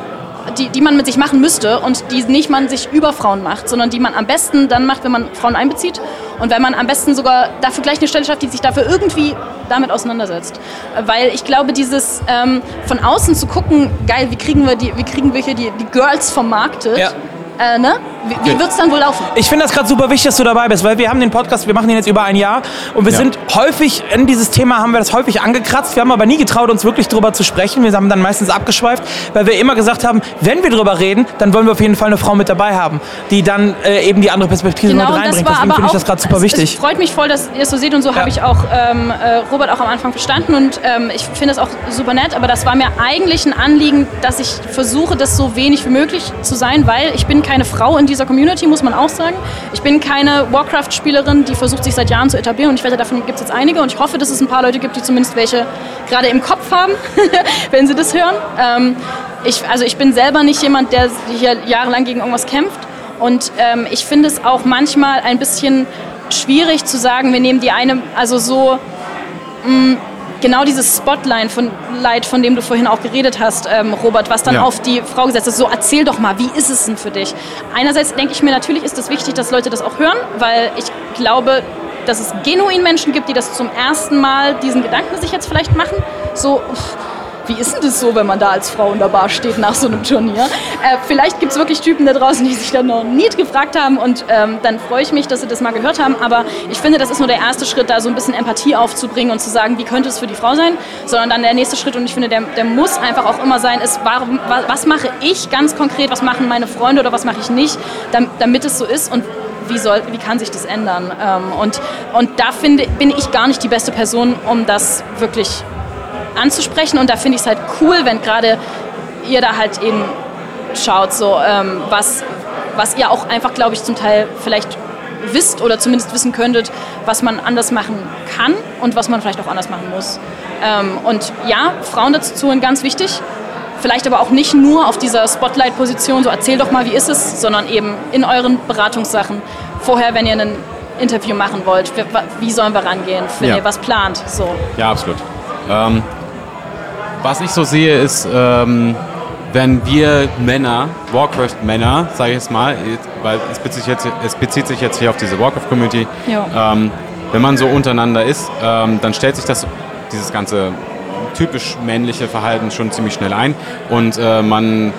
die, die man mit sich machen müsste und die nicht man sich über Frauen macht, sondern die man am besten dann macht, wenn man Frauen einbezieht und wenn man am besten sogar dafür gleich eine Stelle schafft, die sich dafür irgendwie damit auseinandersetzt. Weil ich glaube, dieses ähm, von außen zu gucken, geil, wie kriegen wir, die, wie kriegen wir hier die, die Girls vermarktet, Ja. äh, ne? Wie, wie wird es dann wohl laufen? Ich finde das gerade super wichtig, dass du dabei bist, weil wir haben den Podcast, wir machen den jetzt über ein Jahr und wir Ja. sind häufig, in dieses Thema haben wir das häufig angekratzt, wir haben aber nie getraut, uns wirklich drüber zu sprechen. Wir haben dann meistens abgeschweift, weil wir immer gesagt haben, wenn wir drüber reden, dann wollen wir auf jeden Fall eine Frau mit dabei haben, die dann äh, eben die andere Perspektive mit Genau, und das reinbringt. war Deswegen aber finde ich auch, das gerade super es, wichtig. Es freut mich voll, dass ihr es so seht und so Ja. habe ich auch ähm, äh, Robert auch am Anfang verstanden und ähm, ich finde es auch super nett, aber das war mir eigentlich ein Anliegen, dass ich versuche, das so wenig wie möglich zu sein, weil ich bin keine Frau in dieser Community, muss man auch sagen. Ich bin keine Warcraft-Spielerin, die versucht, sich seit Jahren zu etablieren und ich wette, davon gibt es jetzt einige und ich hoffe, dass es ein paar Leute gibt, die zumindest welche gerade im Kopf haben, <laughs> wenn sie das hören. Ähm, ich, also ich bin selber nicht jemand, der hier jahrelang gegen irgendwas kämpft und ähm, ich finde es auch manchmal ein bisschen schwierig zu sagen, wir nehmen die eine, also so mh, genau dieses Spotlight von, Light, von dem du vorhin auch geredet hast, ähm, Robert, was dann Ja. auf die Frau gesetzt ist. So, erzähl doch mal, wie ist es denn für dich? Einerseits denke ich mir, natürlich ist es wichtig, dass Leute das auch hören, weil ich glaube, dass es genuin Menschen gibt, die das zum ersten Mal diesen Gedanken sich jetzt vielleicht machen. So, uff, wie ist denn das so, wenn man da als Frau in der Bar steht nach so einem Turnier? Äh, vielleicht gibt es wirklich Typen da draußen, die sich dann noch nie gefragt haben und ähm, dann freue ich mich, dass sie das mal gehört haben. Aber ich finde, das ist nur der erste Schritt, da so ein bisschen Empathie aufzubringen und zu sagen, wie könnte es für die Frau sein, sondern dann der nächste Schritt und ich finde, der, der muss einfach auch immer sein, ist, warum, wa- was mache ich ganz konkret, was machen meine Freunde oder was mache ich nicht, dam- damit es so ist und wie, soll, wie kann sich das ändern? Ähm, und, und da finde, bin ich gar nicht die beste Person, um das wirklich anzusprechen. Und da finde ich es halt cool, wenn gerade ihr da halt eben schaut, so ähm, was, was ihr auch einfach, glaube ich, zum Teil vielleicht wisst oder zumindest wissen könntet, was man anders machen kann und was man vielleicht auch anders machen muss. Ähm, und ja, Frauen dazu zu holen, ganz wichtig. Vielleicht aber auch nicht nur auf dieser Spotlight-Position, so erzähl doch mal, wie ist es, sondern eben in euren Beratungssachen. Vorher, wenn ihr ein Interview machen wollt, wie, wie sollen wir rangehen, wenn Ja. ihr was plant. So. Ja, absolut. Ähm, was ich so sehe, ist, ähm, wenn wir Männer, Warcraft-Männer, sage ich jetzt mal, weil es bezieht, sich jetzt, es bezieht sich jetzt hier auf diese Warcraft-Community, ähm, wenn man so untereinander ist, ähm, dann stellt sich das, dieses ganze typisch männliche Verhalten schon ziemlich schnell ein. Und äh, man,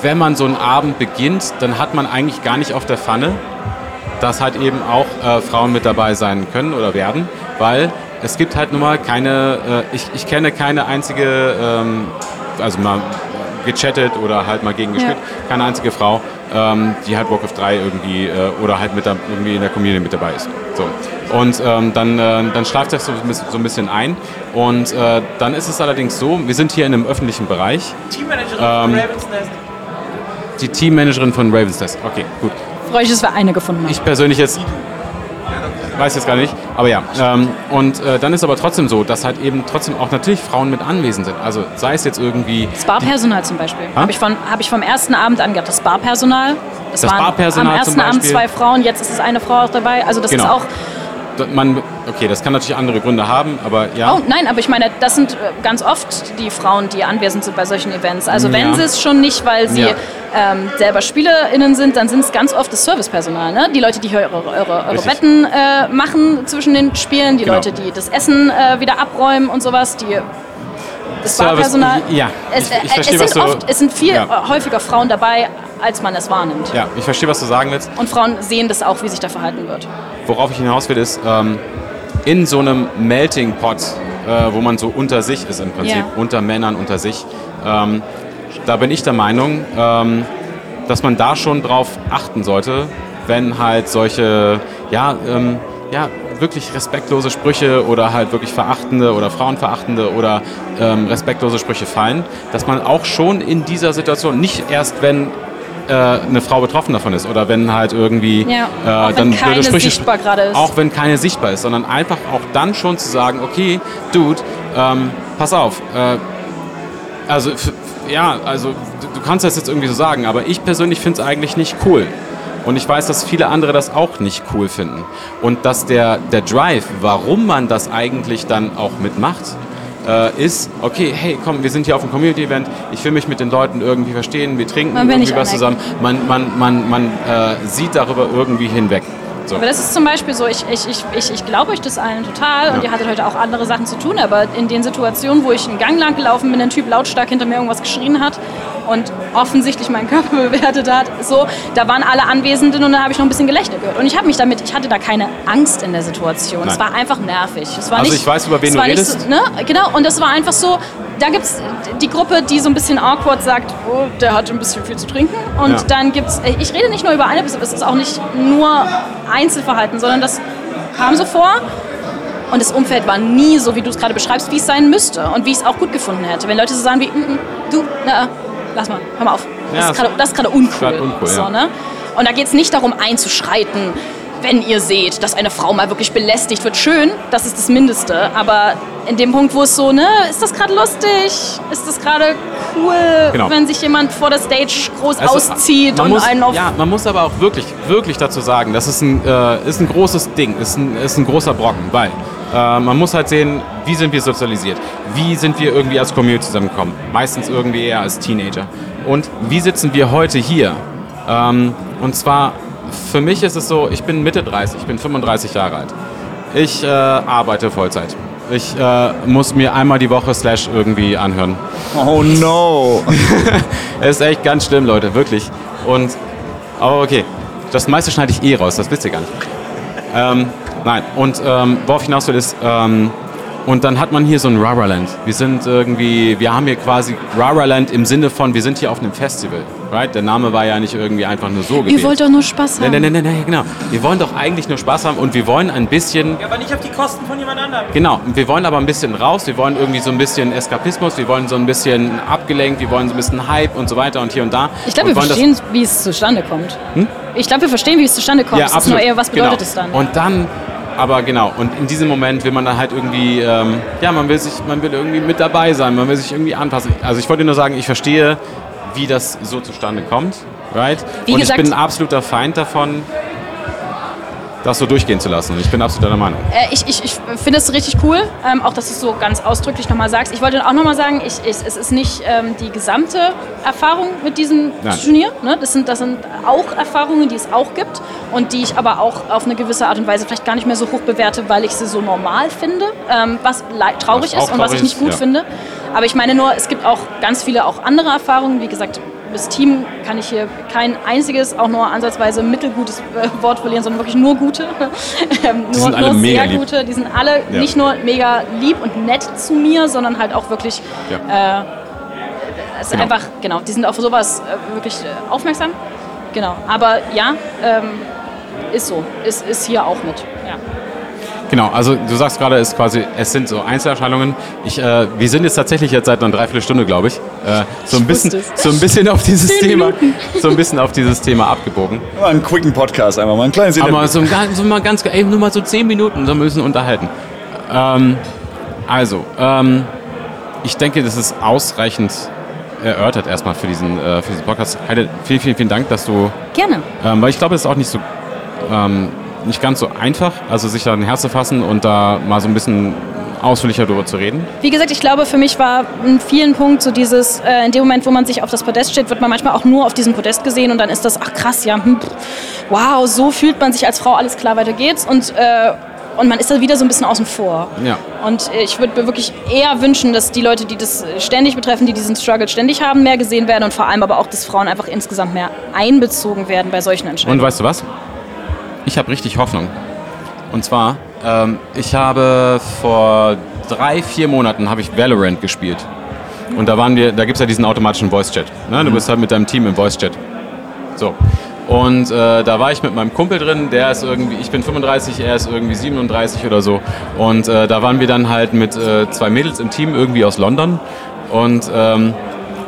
wenn man so einen Abend beginnt, dann hat man eigentlich gar nicht auf der Pfanne, dass halt eben auch äh, Frauen mit dabei sein können oder werden, weil es gibt halt nun mal keine, äh, ich, ich kenne keine einzige, ähm, also mal gechattet oder halt mal gegen gespielt, keine einzige Frau, ähm, die halt Warcraft 3 irgendwie äh, oder halt mit da, irgendwie in der Community mit dabei ist. So. Und ähm, dann, äh, dann schleift das so, ein bisschen- so ein bisschen ein. Und äh, dann ist es allerdings so, wir sind hier in einem öffentlichen Bereich. Teammanagerin Ähm, Die Teammanagerin von Ravens Nest. Okay, gut. Freue ich, dass wir eine gefunden haben. Ich persönlich jetzt weiß jetzt gar nicht, aber ja. Ähm, und äh, dann ist aber trotzdem so, dass halt eben trotzdem auch natürlich Frauen mit anwesend sind. Also sei es jetzt irgendwie Das Barpersonal zum Beispiel. Ha? Habe ich, von- hab ich vom ersten Abend an gehabt. Das Barpersonal. Das, Das waren Barpersonal am ersten Abend zwei Frauen, jetzt ist es eine Frau auch dabei. Also das Genau. ist auch. Man, okay, das kann natürlich andere Gründe haben, aber ja. Oh nein, aber ich meine, das sind äh, ganz oft die Frauen, die anwesend sind bei solchen Events. Also wenn Ja. sie es schon nicht, weil sie Ja. ähm, selber SpielerInnen sind, dann sind es ganz oft das Servicepersonal. Ne? Die Leute, die hier eure, eure, eure. Wetten äh, machen zwischen den Spielen, die Genau. Leute, die das Essen äh, wieder abräumen und sowas, die das Barpersonal. ja, es, ich- ich äh, verstehe, es, sind oft, es sind viel Ja. häufiger Frauen dabei, als man es wahrnimmt. Ja, ich verstehe, was du sagen willst. Und Frauen sehen das auch, wie sich da verhalten wird. Worauf ich hinaus will, ist, ähm, in so einem Melting Pot, äh, wo man so unter sich ist im Prinzip, Ja. unter Männern unter sich, ähm, da bin ich der Meinung, ähm, dass man da schon drauf achten sollte, wenn halt solche, ja, ähm, ja, wirklich respektlose Sprüche oder halt wirklich verachtende oder frauenverachtende oder ähm, respektlose Sprüche fallen, dass man auch schon in dieser Situation, nicht erst wenn äh, eine Frau betroffen davon ist oder wenn halt irgendwie Ja, auch äh, wenn dann keine es- sichtbar gerade ist. Auch wenn keine sichtbar ist, sondern einfach auch dann schon zu sagen, okay, Dude, ähm, pass auf, äh, also ja, also du, du kannst das jetzt irgendwie so sagen, aber ich persönlich finde es eigentlich nicht cool. Und ich weiß, dass viele andere das auch nicht cool finden. Und dass der, der Drive, warum man das eigentlich dann auch mitmacht, äh, ist, okay, hey, komm, wir sind hier auf einem Community-Event, ich will mich mit den Leuten irgendwie verstehen, wir trinken irgendwie was zusammen. Man, man, man, man äh, sieht darüber irgendwie hinweg. So. Aber das ist zum Beispiel so, ich, ich, ich, ich, ich glaube euch das allen total und ihr hattet heute auch andere Sachen zu tun, aber in den Situationen, wo ich einen Gang lang gelaufen bin, ein Typ lautstark hinter mir irgendwas geschrien hat und offensichtlich meinen Körper <laughs> bewertet hat, so, da waren alle Anwesenden und dann habe ich noch ein bisschen Gelächter gehört. Und ich habe mich damit, ich hatte da keine Angst in der Situation. Es Nein. war einfach nervig. Es war Also nicht, ich weiß, über wen es du redest. So, ne? Genau, und das war einfach so, da gibt es die Gruppe, die so ein bisschen awkward sagt, oh, der hat ein bisschen viel zu trinken. Und Ja. dann gibt es, ich rede nicht nur über eine Person, es ist auch nicht nur Einzelverhalten, sondern das kam so vor. Und das Umfeld war nie so, wie du es gerade beschreibst, wie es sein müsste und wie ich es auch gut gefunden hätte. Wenn Leute so sagen wie, "Mm, mm, du, na, lass mal, hör mal auf. Das Ja, ist gerade- das ist uncool. uncool, so, ne? Und da geht es nicht darum einzuschreiten, wenn ihr seht, dass eine Frau mal wirklich belästigt wird. Schön, das ist das Mindeste. Aber in dem Punkt, wo es so, ne, ist das gerade lustig? Ist das gerade cool, Genau. wenn sich jemand vor der Stage groß Also, auszieht und muss, einen auf Ja, man muss aber auch wirklich, wirklich dazu sagen, das ist ein, äh, ist ein großes Ding, ist ein, ist ein großer Brocken, weil äh, man muss halt sehen, wie sind wir sozialisiert, wie sind wir irgendwie als Community zusammengekommen, meistens irgendwie eher als Teenager. Und wie sitzen wir heute hier? Ähm, und zwar, für mich ist es so, ich bin Mitte 30, ich bin 35 Jahre alt. Ich äh, arbeite Vollzeit. Ich äh, muss mir einmal die Woche Slash irgendwie anhören. Oh no. Es <laughs> ist echt ganz schlimm, Leute, wirklich. Und, aber okay, das meiste schneide ich eh raus, das wisst ihr gar nicht. Ähm, nein, und ähm, worauf ich hinaus will ist, ähm, und dann hat man hier so ein Raraland. Wir sind irgendwie, wir haben hier quasi Raraland im Sinne von, wir sind hier auf einem Festival, right? Der Name war ja nicht irgendwie einfach nur so gewählt. Ihr wollt doch nur Spaß haben. Nein, nein, nein, nein, genau. Wir wollen doch eigentlich nur Spaß haben und wir wollen ein bisschen Aber nicht auf die Kosten von jemand anderem. Genau, wir wollen aber ein bisschen raus, wir wollen irgendwie so ein bisschen Eskapismus, wir wollen so ein bisschen abgelenkt, wir wollen so ein bisschen Hype und so weiter und hier und da. Ich glaube, wir verstehen, wie es zustande kommt. Ich glaube, wir verstehen, wie es zustande kommt. ja, es ist absolut. nur eher, was bedeutet genau. es dann? Und dann, aber genau, und in diesem Moment will man dann halt irgendwie, ähm, ja, man will sich, man will irgendwie mit dabei sein, man will sich irgendwie anpassen. Also ich wollte nur sagen, ich verstehe, wie das so zustande kommt, right? Wie und gesagt- ich bin ein absoluter Feind davon, das so durchgehen zu lassen. Ich bin absolut deiner Meinung. Äh, ich ich, ich finde es richtig cool, ähm, auch dass du es so ganz ausdrücklich nochmal sagst. Ich wollte auch nochmal sagen, ich, ich, es ist nicht ähm, die gesamte Erfahrung mit diesem Nein. Turnier. Ne? Das, sind, das sind auch Erfahrungen, die es auch gibt und die ich aber auch auf eine gewisse Art und Weise vielleicht gar nicht mehr so hoch bewerte, weil ich sie so normal finde, ähm, was traurig Was ist und was ich nicht ist, gut ja. finde. Aber ich meine nur, es gibt auch ganz viele auch andere Erfahrungen. Wie gesagt, das Team kann ich hier kein einziges, auch nur ansatzweise mittelgutes äh, Wort verlieren, sondern wirklich nur gute. <laughs> ähm, nur sind alle nur sehr lieb. gute. Die sind alle Ja. nicht nur mega lieb und nett zu mir, sondern halt auch wirklich, Ja. äh, es ist Genau. einfach, genau, die sind auf sowas äh, wirklich äh, aufmerksam. Genau, aber ja, ähm, ist so, ist, ist hier auch mit. Genau, also du sagst gerade, es, quasi, es sind so Einzelerscheinungen. Ich, äh, wir sind jetzt tatsächlich jetzt seit einer Dreiviertelstunde, glaube ich, äh, so, ein bisschen, so ein bisschen auf dieses Thema, so ein bisschen auf dieses Thema abgebogen. Mal einen quicken Podcast einfach mal, ein kleines Aber Interview. so, ein ganz- so mal ganz, ey, nur mal so zehn Minuten, so müssen unterhalten. Ähm, also, ähm, ich denke, das ist ausreichend erörtert erstmal für diesen, äh, für diesen Podcast. Heide, vielen, vielen, vielen Dank, dass du Gerne. ähm, weil ich glaube, es ist auch nicht so ähm, nicht ganz so einfach, also sich da ein Herz zu fassen und da mal so ein bisschen ausführlicher darüber zu reden. Wie gesagt, ich glaube, für mich war in vielen Punkten so dieses, äh, in dem Moment, wo man sich auf das Podest steht, wird man manchmal auch nur auf diesem Podest gesehen und dann ist das, ach krass, ja, hm, wow, so fühlt man sich als Frau, alles klar, weiter geht's und, äh, und man ist da wieder so ein bisschen außen vor. Ja. Und ich würde mir wirklich eher wünschen, dass die Leute, die das ständig betreffen, die diesen Struggle ständig haben, mehr gesehen werden und vor allem aber auch, dass Frauen einfach insgesamt mehr einbezogen werden bei solchen Entscheidungen. Und weißt du was? Ich habe richtig Hoffnung. Und zwar, ähm, ich habe vor drei, vier Monaten habe ich Valorant gespielt. Und da waren wir, da gibt es ja diesen automatischen Voice-Chat. Ne? Du bist halt mit deinem Team im Voice-Chat. So. Und äh, da war ich mit meinem Kumpel drin, der ist irgendwie, ich bin 35, er ist irgendwie 37 oder so. Und äh, da waren wir dann halt mit äh, zwei Mädels im Team irgendwie aus London. Und ähm,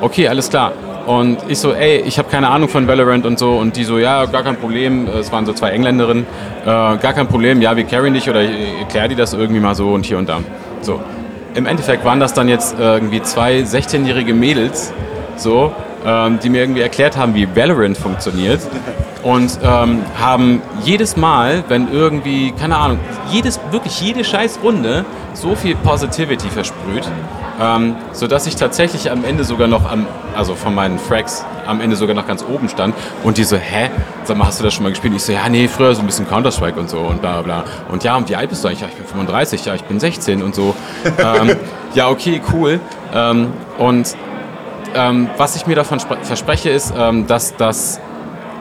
okay, alles klar. Und ich so, ey, ich habe keine Ahnung von Valorant und so. Und die so, ja, gar kein Problem. Es waren so zwei Engländerinnen. Äh, gar kein Problem, ja, wir carryen dich oder ich erklär dir das irgendwie mal so und hier und da. So. Im Endeffekt waren das dann jetzt irgendwie zwei 16-jährige Mädels, so, ähm, die mir irgendwie erklärt haben, wie Valorant funktioniert. Und ähm, haben jedes Mal, wenn irgendwie, keine Ahnung, jedes, wirklich jede scheiß Runde so viel Positivity versprüht, ähm, sodass ich tatsächlich am Ende sogar noch, am, also von meinen Frags, am Ende sogar noch ganz oben stand. Und die so, hä, sag mal, hast du das schon mal gespielt? Ich so, ja, nee, früher so ein bisschen Counter-Strike und so und bla bla. Und ja, und wie alt bist du eigentlich? Ja, ich bin 35, ja, ich bin 16 und so. ähm, <laughs> ja, okay, cool. Ähm, und ähm, was ich mir davon verspreche, ist, ähm, dass das,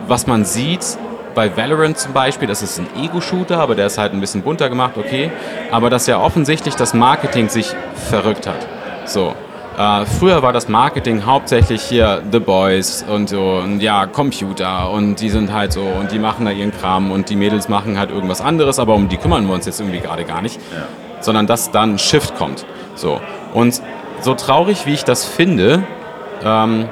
was man sieht, bei Valorant zum Beispiel, das ist ein Ego-Shooter, aber der ist halt ein bisschen bunter gemacht, okay. Aber dass ja offensichtlich das Marketing sich verrückt hat. So. Äh, früher war das Marketing hauptsächlich hier The Boys und so und ja, Computer und die sind halt so und die machen da ihren Kram und die Mädels machen halt irgendwas anderes, aber um die kümmern wir uns jetzt irgendwie gerade gar nicht. Ja. Sondern dass dann ein Shift kommt. So. Und so traurig wie ich das finde, ähm,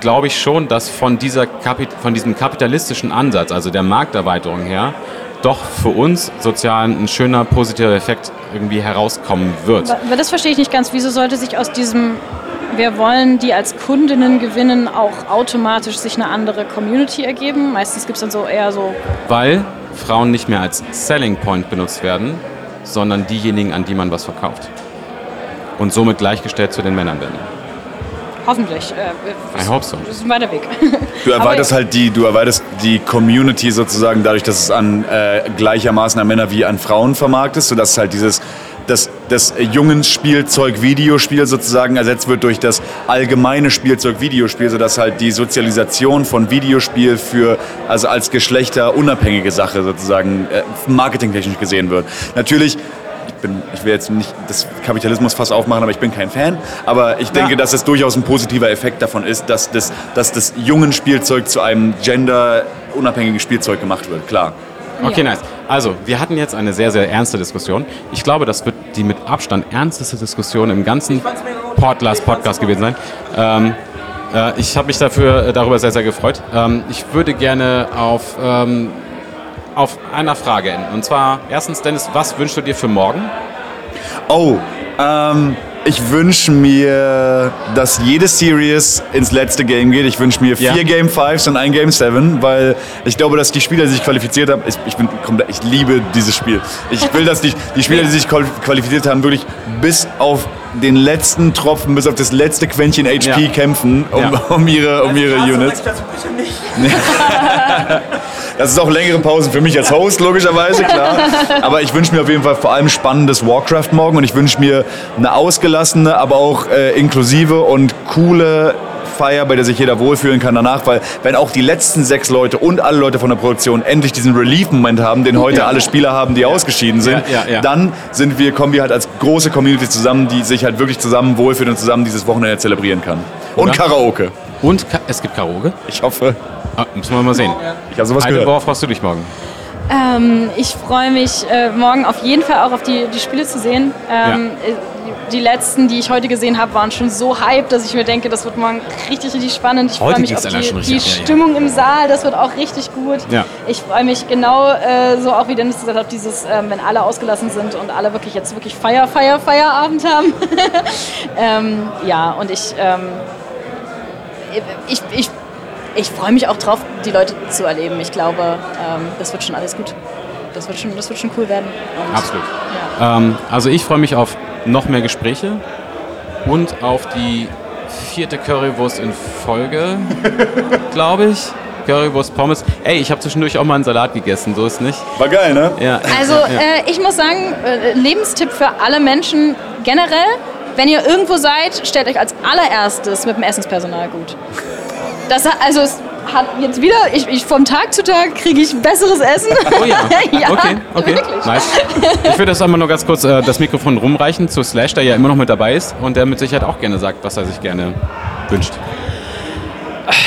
glaube ich schon, dass von, dieser Kapit von diesem kapitalistischen Ansatz, also der Markterweiterung her, doch für uns sozial ein schöner positiver Effekt irgendwie herauskommen wird. Aber das verstehe ich nicht ganz. Wieso sollte sich aus diesem wir wollen die als Kundinnen gewinnen, auch automatisch sich eine andere Community ergeben? Meistens gibt es dann so eher so. Weil Frauen nicht mehr als Selling Point benutzt werden, sondern diejenigen, an die man was verkauft. Und somit gleichgestellt zu den Männern werden. Hoffentlich. Äh, I hope so. Das ist ein weiter Weg. <laughs> Du erweiterst halt die, du erweiterst die Community sozusagen dadurch, dass es an äh, gleichermaßen an Männer wie an Frauen vermarkt ist, sodass halt dieses das, das Jungenspielzeug Videospiel sozusagen ersetzt wird durch das allgemeine Spielzeug Videospiel, sodass halt die Sozialisation von Videospiel für also als geschlechterunabhängige Sache sozusagen äh, marketingtechnisch gesehen wird. Natürlich bin, ich will jetzt nicht das Kapitalismus fast aufmachen, aber ich bin kein Fan. Aber ich denke, ja. dass es durchaus ein positiver Effekt davon ist, dass das, dass das jungen Spielzeug zu einem genderunabhängigen Spielzeug gemacht wird, klar. Okay, nice. Also, wir hatten jetzt eine sehr, sehr ernste Diskussion. Ich glaube, das wird die mit Abstand ernsteste Diskussion im ganzen Portlast Podcast gewesen sein. Ähm, äh, ich habe mich dafür, äh, darüber sehr, sehr gefreut. Ähm, ich würde gerne auf ähm, auf einer Frage enden. Und zwar, erstens, Dennis, was wünschst du dir für morgen? Oh, ähm, ich wünsche mir, dass jede Series ins letzte Game geht. Ich wünsche mir vier ja. Game 5s und ein Game 7, weil ich glaube, dass die Spieler, die sich qualifiziert haben, ich, ich, bin, ich liebe dieses Spiel. Ich will, dass die, die Spieler, die sich qualifiziert haben, wirklich bis auf den letzten Tropfen, bis auf das letzte Quäntchen HP ja. kämpfen, um, ja. um ihre, um ihre Units. <laughs> <laughs> <laughs> Das ist auch längere Pausen für mich als Host, logischerweise, klar. Aber ich wünsche mir auf jeden Fall vor allem spannendes Warcraft morgen und ich wünsche mir eine ausgelassene, aber auch äh, inklusive und coole Feier, bei der sich jeder wohlfühlen kann danach, weil wenn auch die letzten sechs Leute und alle Leute von der Produktion endlich diesen Relief-Moment haben, den heute ja. alle Spieler haben, die ja. ausgeschieden sind, ja, dann sind wir, kommen wir halt als große Community zusammen, die sich halt wirklich zusammen wohlfühlen und zusammen dieses Wochenende zelebrieren kann. Und Oder? Karaoke. Und Ka es gibt Karaoke? Ich hoffe. Ah, müssen wir mal sehen. Ich habe sowas Heide, gehört. Worauf freust du dich morgen? Ähm, ich freue mich äh, morgen auf jeden Fall auch auf die, die Spiele zu sehen. Ähm, ja. Die letzten, die ich heute gesehen habe, waren schon so hype, dass ich mir denke, das wird morgen richtig, richtig spannend. Ich freue mich auf die, die Stimmung ja, ja. im Saal, das wird auch richtig gut. Ich freue mich genau äh, so auch, wie Dennis gesagt hat, dieses, äh, wenn alle ausgelassen sind und alle wirklich jetzt wirklich Feier, Feier, Feierabend haben. <laughs> ähm, ja, und ich, ähm, ich, ich ich freue mich auch drauf, die Leute zu erleben. Ich glaube, ähm, das wird schon alles gut. Das wird schon, das wird schon cool werden. Und, Absolut. Ja. Ähm, also ich freue mich auf noch mehr Gespräche und auf die vierte Currywurst in Folge, <laughs> glaube ich. Currywurst, Pommes. Ey, ich habe zwischendurch auch mal einen Salat gegessen, so ist nicht. War geil, ne? Ja. Also ja. Äh, ich muss sagen, äh, Lebenstipp für alle Menschen generell, wenn ihr irgendwo seid, stellt euch als allererstes mit dem Essenspersonal gut. Das, also es hat jetzt wieder, ich, ich vom Tag zu Tag kriege ich besseres Essen. Oh ja, <laughs> ja okay, okay, wirklich. nice. Ich würde das einmal nur ganz kurz äh, das Mikrofon rumreichen zu Slash, der ja immer noch mit dabei ist und der mit Sicherheit auch gerne sagt, was er sich gerne wünscht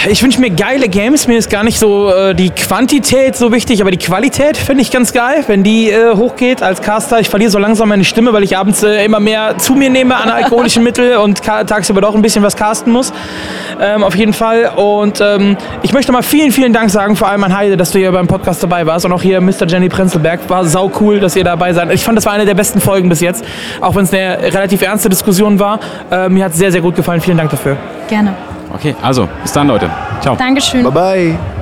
ich wünsche mir geile Games. Mir ist gar nicht so äh, die Quantität so wichtig, aber die Qualität finde ich ganz geil, wenn die äh, hochgeht als Caster. Ich verliere so langsam meine Stimme, weil ich abends äh, immer mehr zu mir nehme an alkoholischen <laughs> Mitteln und tagsüber doch ein bisschen was casten muss. Ähm, auf jeden Fall. Und ähm, ich möchte mal vielen, vielen Dank sagen, vor allem an Heide, dass du hier beim Podcast dabei warst. Und auch hier Mr. Jenny Prenzelberg. War sau cool, dass ihr dabei seid. Ich fand, das war eine der besten Folgen bis jetzt. Auch wenn es eine relativ ernste Diskussion war. Äh, mir hat es sehr, sehr gut gefallen. Vielen Dank dafür. Gerne. Okay, also bis dann, Leute. Ciao. Dankeschön. Bye bye.